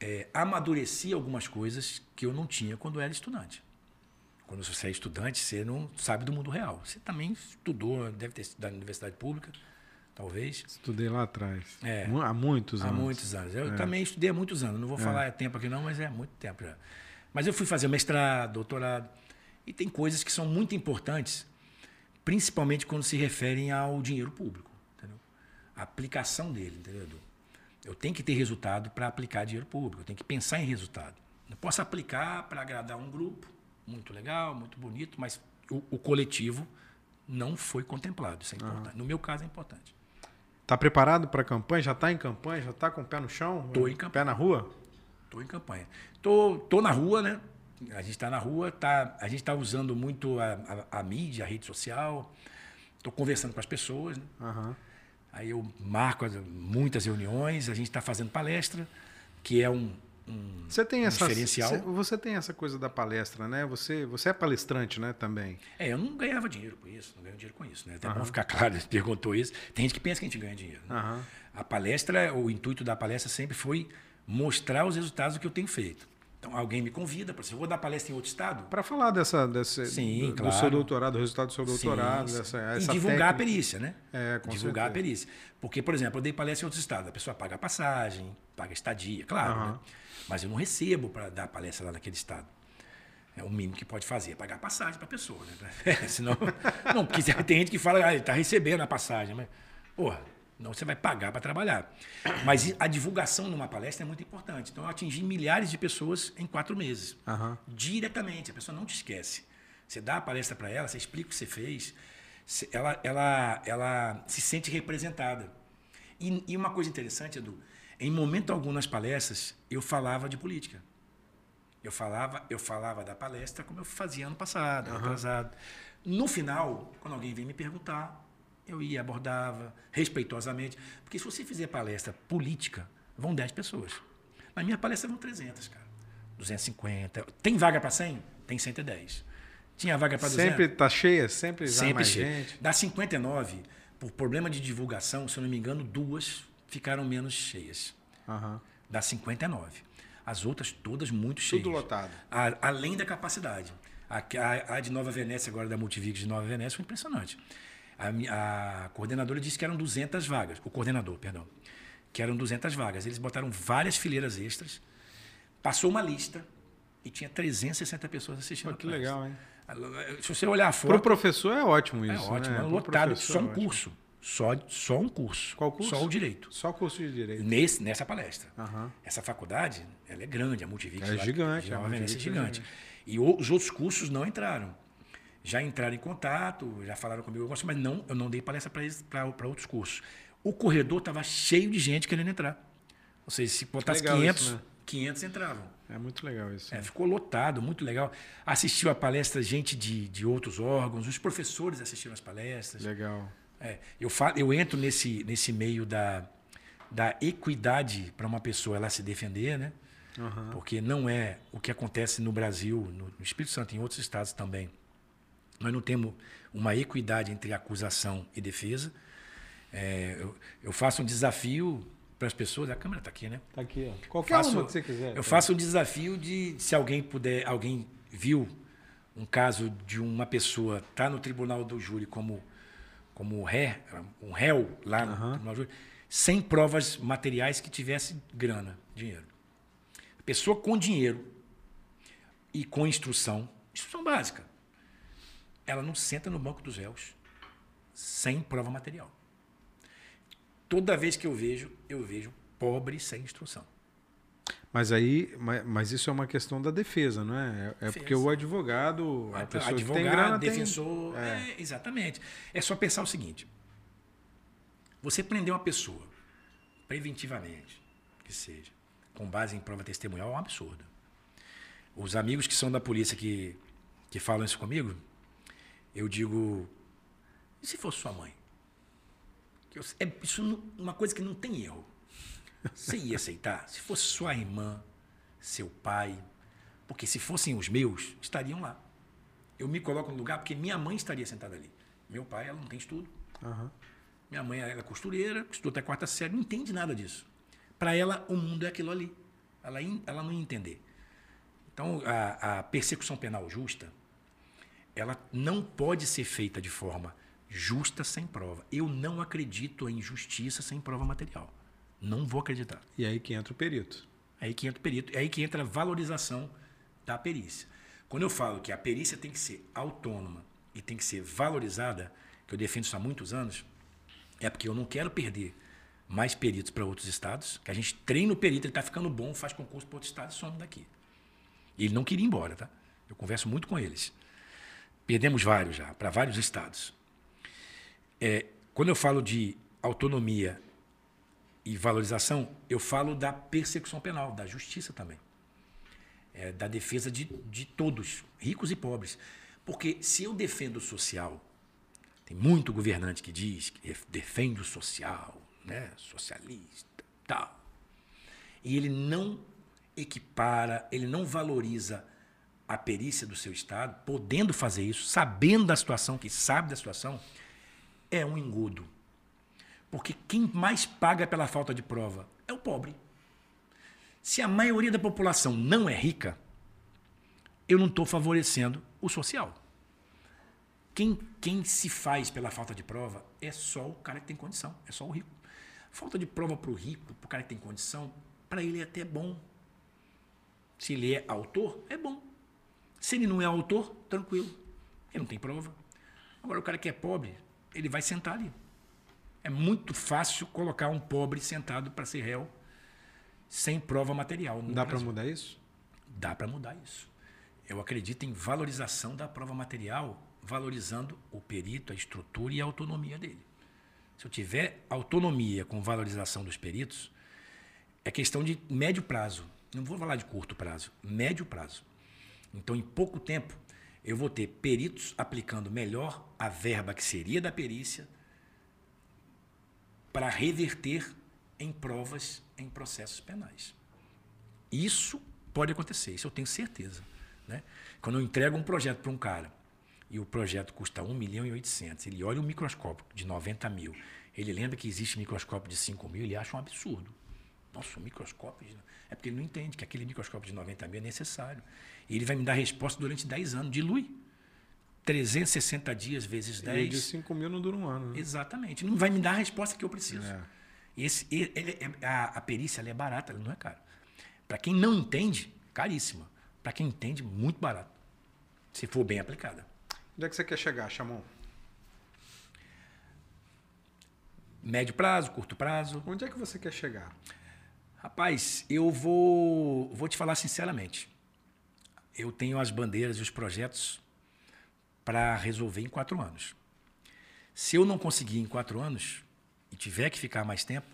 é, amadureci algumas coisas que eu não tinha quando era estudante. Quando você é estudante, você não sabe do mundo real. Você também estudou, deve ter estudado na universidade pública, talvez. Estudei lá atrás. É. Há muitos Há anos. muitos anos. Eu É. também estudei há muitos anos. Não vou falar é tempo aqui não, mas é muito tempo já. Mas eu fui fazer mestrado, doutorado. E tem coisas que são muito importantes, principalmente quando se referem ao dinheiro público. Entendeu? A aplicação dele, entendeu? Edu? Eu tenho que ter resultado para aplicar dinheiro público. Eu tenho que pensar em resultado. Não posso aplicar para agradar um grupo, muito legal, muito bonito, mas o, o coletivo não foi contemplado. Isso é importante. No meu caso, é importante. Tá preparado para a campanha? Já está em campanha? Já está com o pé no chão? Tô em Pé campanha. na rua? Estou em campanha. Tô, tô na rua, né? A gente está na rua, tá, a gente está usando muito a, a, a mídia, a rede social. Estou conversando com as pessoas. Né? Aham. Aí eu marco as- muitas reuniões, a gente está fazendo palestra, que é um, um, Você tem um essa diferencial. Você, você tem essa coisa da palestra, né? Você, você é palestrante, né, também. É, eu não ganhava dinheiro com isso, não ganho dinheiro com isso. Né? Até bom ficar claro, você perguntou isso. Tem gente que pensa que a gente ganha dinheiro. né? Aham. A palestra, o intuito da palestra sempre foi mostrar os resultados do que eu tenho feito. Então, alguém me convida para eu vou dar palestra em outro estado, Para falar dessa, desse, Sim, do, do claro. seu doutorado, do resultado do seu Sim, doutorado, sim. dessa, e essa divulgar a técnica. perícia, né? É, com divulgar certeza. a perícia. Porque, por exemplo, eu dei palestra em outros estados. A pessoa paga a passagem, paga a estadia, claro. Aham. né? Mas eu não recebo para dar palestra lá naquele estado. É o mínimo que pode fazer, é pagar a passagem para a pessoa. Né? Senão, não, porque tem gente que fala, ah, ele está recebendo a passagem. Mas, porra, não, você vai pagar para trabalhar. Mas a divulgação numa palestra é muito importante. Então, eu atingi milhares de pessoas em quatro meses Aham. diretamente. A pessoa não te esquece. Você dá a palestra para ela, você explica o que você fez, ela, ela, ela se sente representada. E, e uma coisa interessante, Edu, em momento algum nas palestras, eu falava de política. Eu falava, eu falava da palestra como eu fazia ano passado, ano atrasado. No final, quando alguém vem me perguntar, eu ia, abordava, respeitosamente. Porque se você fizer palestra política, vão 10 pessoas. Na minha palestra vão 300, cara. 250. Tem vaga para 100? Tem 110. Tinha vaga para 200. Sempre tá cheia? Sempre, vai Sempre mais cheia. gente? Das 59, por problema de divulgação, se eu não me engano, duas ficaram menos cheias. Aham. Das 59. As outras todas muito cheias. Tudo lotado. A- além da capacidade. A, a- a de Nova Venécia, agora da Multivig de Nova Venécia, foi impressionante. A, a coordenadora disse que eram 200 vagas. O coordenador, perdão. Que eram 200 vagas. Eles botaram várias fileiras extras. Passou uma lista e tinha 360 pessoas assistindo. Pô, que legal, hein? Se você olhar a foto, professor é ótimo é isso. ótimo. né? É lotado. Só é um ótimo. curso. Só, só um curso. Qual curso? Só o direito. Só curso de direito. Nesse, nessa palestra. Aham. Essa faculdade, ela é grande, a Multivix. É lá, gigante, a é é gigante. E o- os outros cursos não entraram. Já entraram em contato, já falaram comigo, mas não, eu não dei palestra para outros cursos. O corredor estava cheio de gente querendo entrar. Ou seja, se botasse Legal 500, isso, né? 500 entravam. É muito legal isso. É, ficou lotado, muito legal. Assistiu a palestra gente de, de outros órgãos, os professores assistiram as palestras. Legal. É, eu, falo, eu entro nesse, nesse meio da, da equidade para uma pessoa ela se defender, né? Aham. Porque não é o que acontece no Brasil, no, no Espírito Santo, em outros estados também. Nós não temos uma equidade entre acusação e defesa. É, eu, eu faço um desafio para as pessoas. A câmera está aqui, né? Tá aqui, ó. Qualquer Faço- uma que você quiser. Eu tá? faço um desafio de, se alguém puder, alguém viu um caso de uma pessoa tá no tribunal do júri como como ré, um réu lá no Aham. tribunal do júri, sem provas materiais que tivesse grana, dinheiro. A pessoa com dinheiro e com instrução, instrução básica, ela não senta no banco dos réus sem prova material. Toda vez que eu vejo, eu vejo pobre sem instrução. Mas aí, mas, mas isso é uma questão da defesa, não é? É, é porque o advogado, a pessoa que tem grana tem- defensor, é. é, exatamente. É só pensar o seguinte: você prender uma pessoa preventivamente, que seja, com base em prova testemunhal, é um absurdo. Os amigos que são da polícia que, que falam isso comigo, eu digo: e se fosse sua mãe? Eu- é isso não- uma coisa que não tem erro. Você ia aceitar? Se fosse sua irmã, seu pai, porque se fossem os meus, estariam lá. Eu me coloco no lugar porque minha mãe estaria sentada ali. Meu pai, ela não tem estudo. Aham. Minha mãe ela é costureira, estudou até quarta série, não entende nada disso. Para ela, o mundo é aquilo ali. Ela, ela não ia entender. Então, a, a persecução penal justa, ela não pode ser feita de forma justa sem prova. Eu não acredito em justiça sem prova material. Não vou acreditar. E aí que entra o perito. Aí que entra o perito, é aí que entra a valorização da perícia. Quando eu falo que a perícia tem que ser autônoma e tem que ser valorizada, que eu defendo isso há muitos anos, é porque eu não quero perder mais peritos para outros estados, que a gente treina o perito, ele está ficando bom, faz concurso para outro estado e some daqui. E ele não queria ir embora, tá? Eu converso muito com eles. Perdemos vários já, para vários estados. É, quando eu falo de autonomia e valorização, eu falo da persecução penal, da justiça também. É, da defesa de, de todos, ricos e pobres. Porque se eu defendo o social, tem muito governante que diz que defende o social, né, socialista, tal. E ele não equipara, ele não valoriza a perícia do seu estado, podendo fazer isso, sabendo da situação, que sabe da situação, é um engodo. Porque quem mais paga pela falta de prova é o pobre. Se a maioria da população não é rica, eu não estou favorecendo o social. Quem, quem se faz pela falta de prova é só o cara que tem condição, é só o rico. Falta de prova para o rico, para o cara que tem condição, para ele é até bom. Se ele é autor, é bom. Se ele não é autor, tranquilo. Ele não tem prova. Agora, o cara que é pobre, ele vai sentar ali. É muito fácil colocar um pobre sentado para ser réu sem prova material. Dá para mudar isso? Dá para mudar isso. Eu acredito em valorização da prova material, valorizando o perito, a estrutura e a autonomia dele. Se eu tiver autonomia com valorização dos peritos, é questão de médio prazo. Não vou falar de curto prazo, médio prazo. Então, em pouco tempo, eu vou ter peritos aplicando melhor a verba que seria da perícia para reverter em provas em processos penais. Isso pode acontecer, isso eu tenho certeza. Né? Quando eu entrego um projeto para um cara e o projeto custa 1 milhão e 800. Ele olha um microscópio de 90 mil. Ele lembra que existe microscópio de 5 mil, ele acha um absurdo. Nossa, um microscópio. De... É porque ele não entende que aquele microscópio de 90 mil é necessário. E ele vai me dar resposta durante 10 anos. Dilui. 360 dias vezes 10. E de 5 mil não dura um ano. Né? Exatamente. Não vai me dar a resposta que eu preciso. É. Esse, ele, ele, a, a perícia é barata, ela não é cara. Para quem não entende, caríssima. Para quem entende, muito barato. Se for bem aplicada. Onde é que você quer chegar, Chamon? Médio prazo, curto prazo. Onde é que você quer chegar? Rapaz, eu vou, vou te falar sinceramente. Eu tenho as bandeiras e os projetos para resolver em quatro anos. Se eu não conseguir em quatro anos e tiver que ficar mais tempo,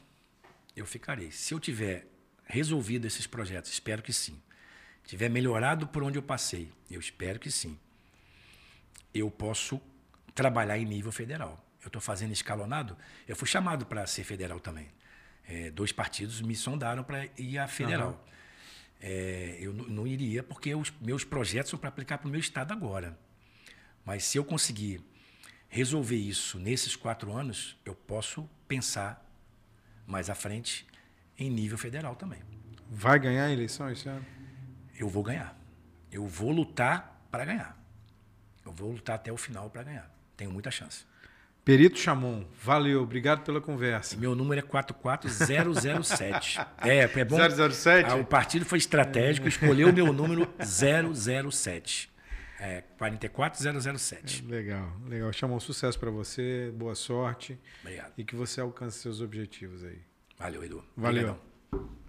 eu ficarei. Se eu tiver resolvido esses projetos, espero que sim. Tiver melhorado por onde eu passei, eu espero que sim eu posso trabalhar em nível federal. Eu estou fazendo escalonado. Eu fui chamado para ser federal também. É, dois partidos me sondaram para ir à federal. Uhum. É, eu não iria porque os meus projetos são para aplicar para o meu estado agora. Mas se eu conseguir resolver isso nesses quatro anos, eu posso pensar mais à frente em nível federal também. Vai ganhar a eleição esse ano? Eu vou ganhar. Eu vou lutar para ganhar. Eu vou lutar até o final para ganhar. Tenho muita chance. Perito Chamon, valeu, obrigado pela conversa. Meu número é 44007. é, é bom. 007? Ah, o partido foi estratégico, escolheu o meu número 007. É, 44007. É, legal, legal. Chamou sucesso para você, boa sorte. Obrigado. E que você alcance seus objetivos aí. Valeu, Edu. Valeu. Obrigadão.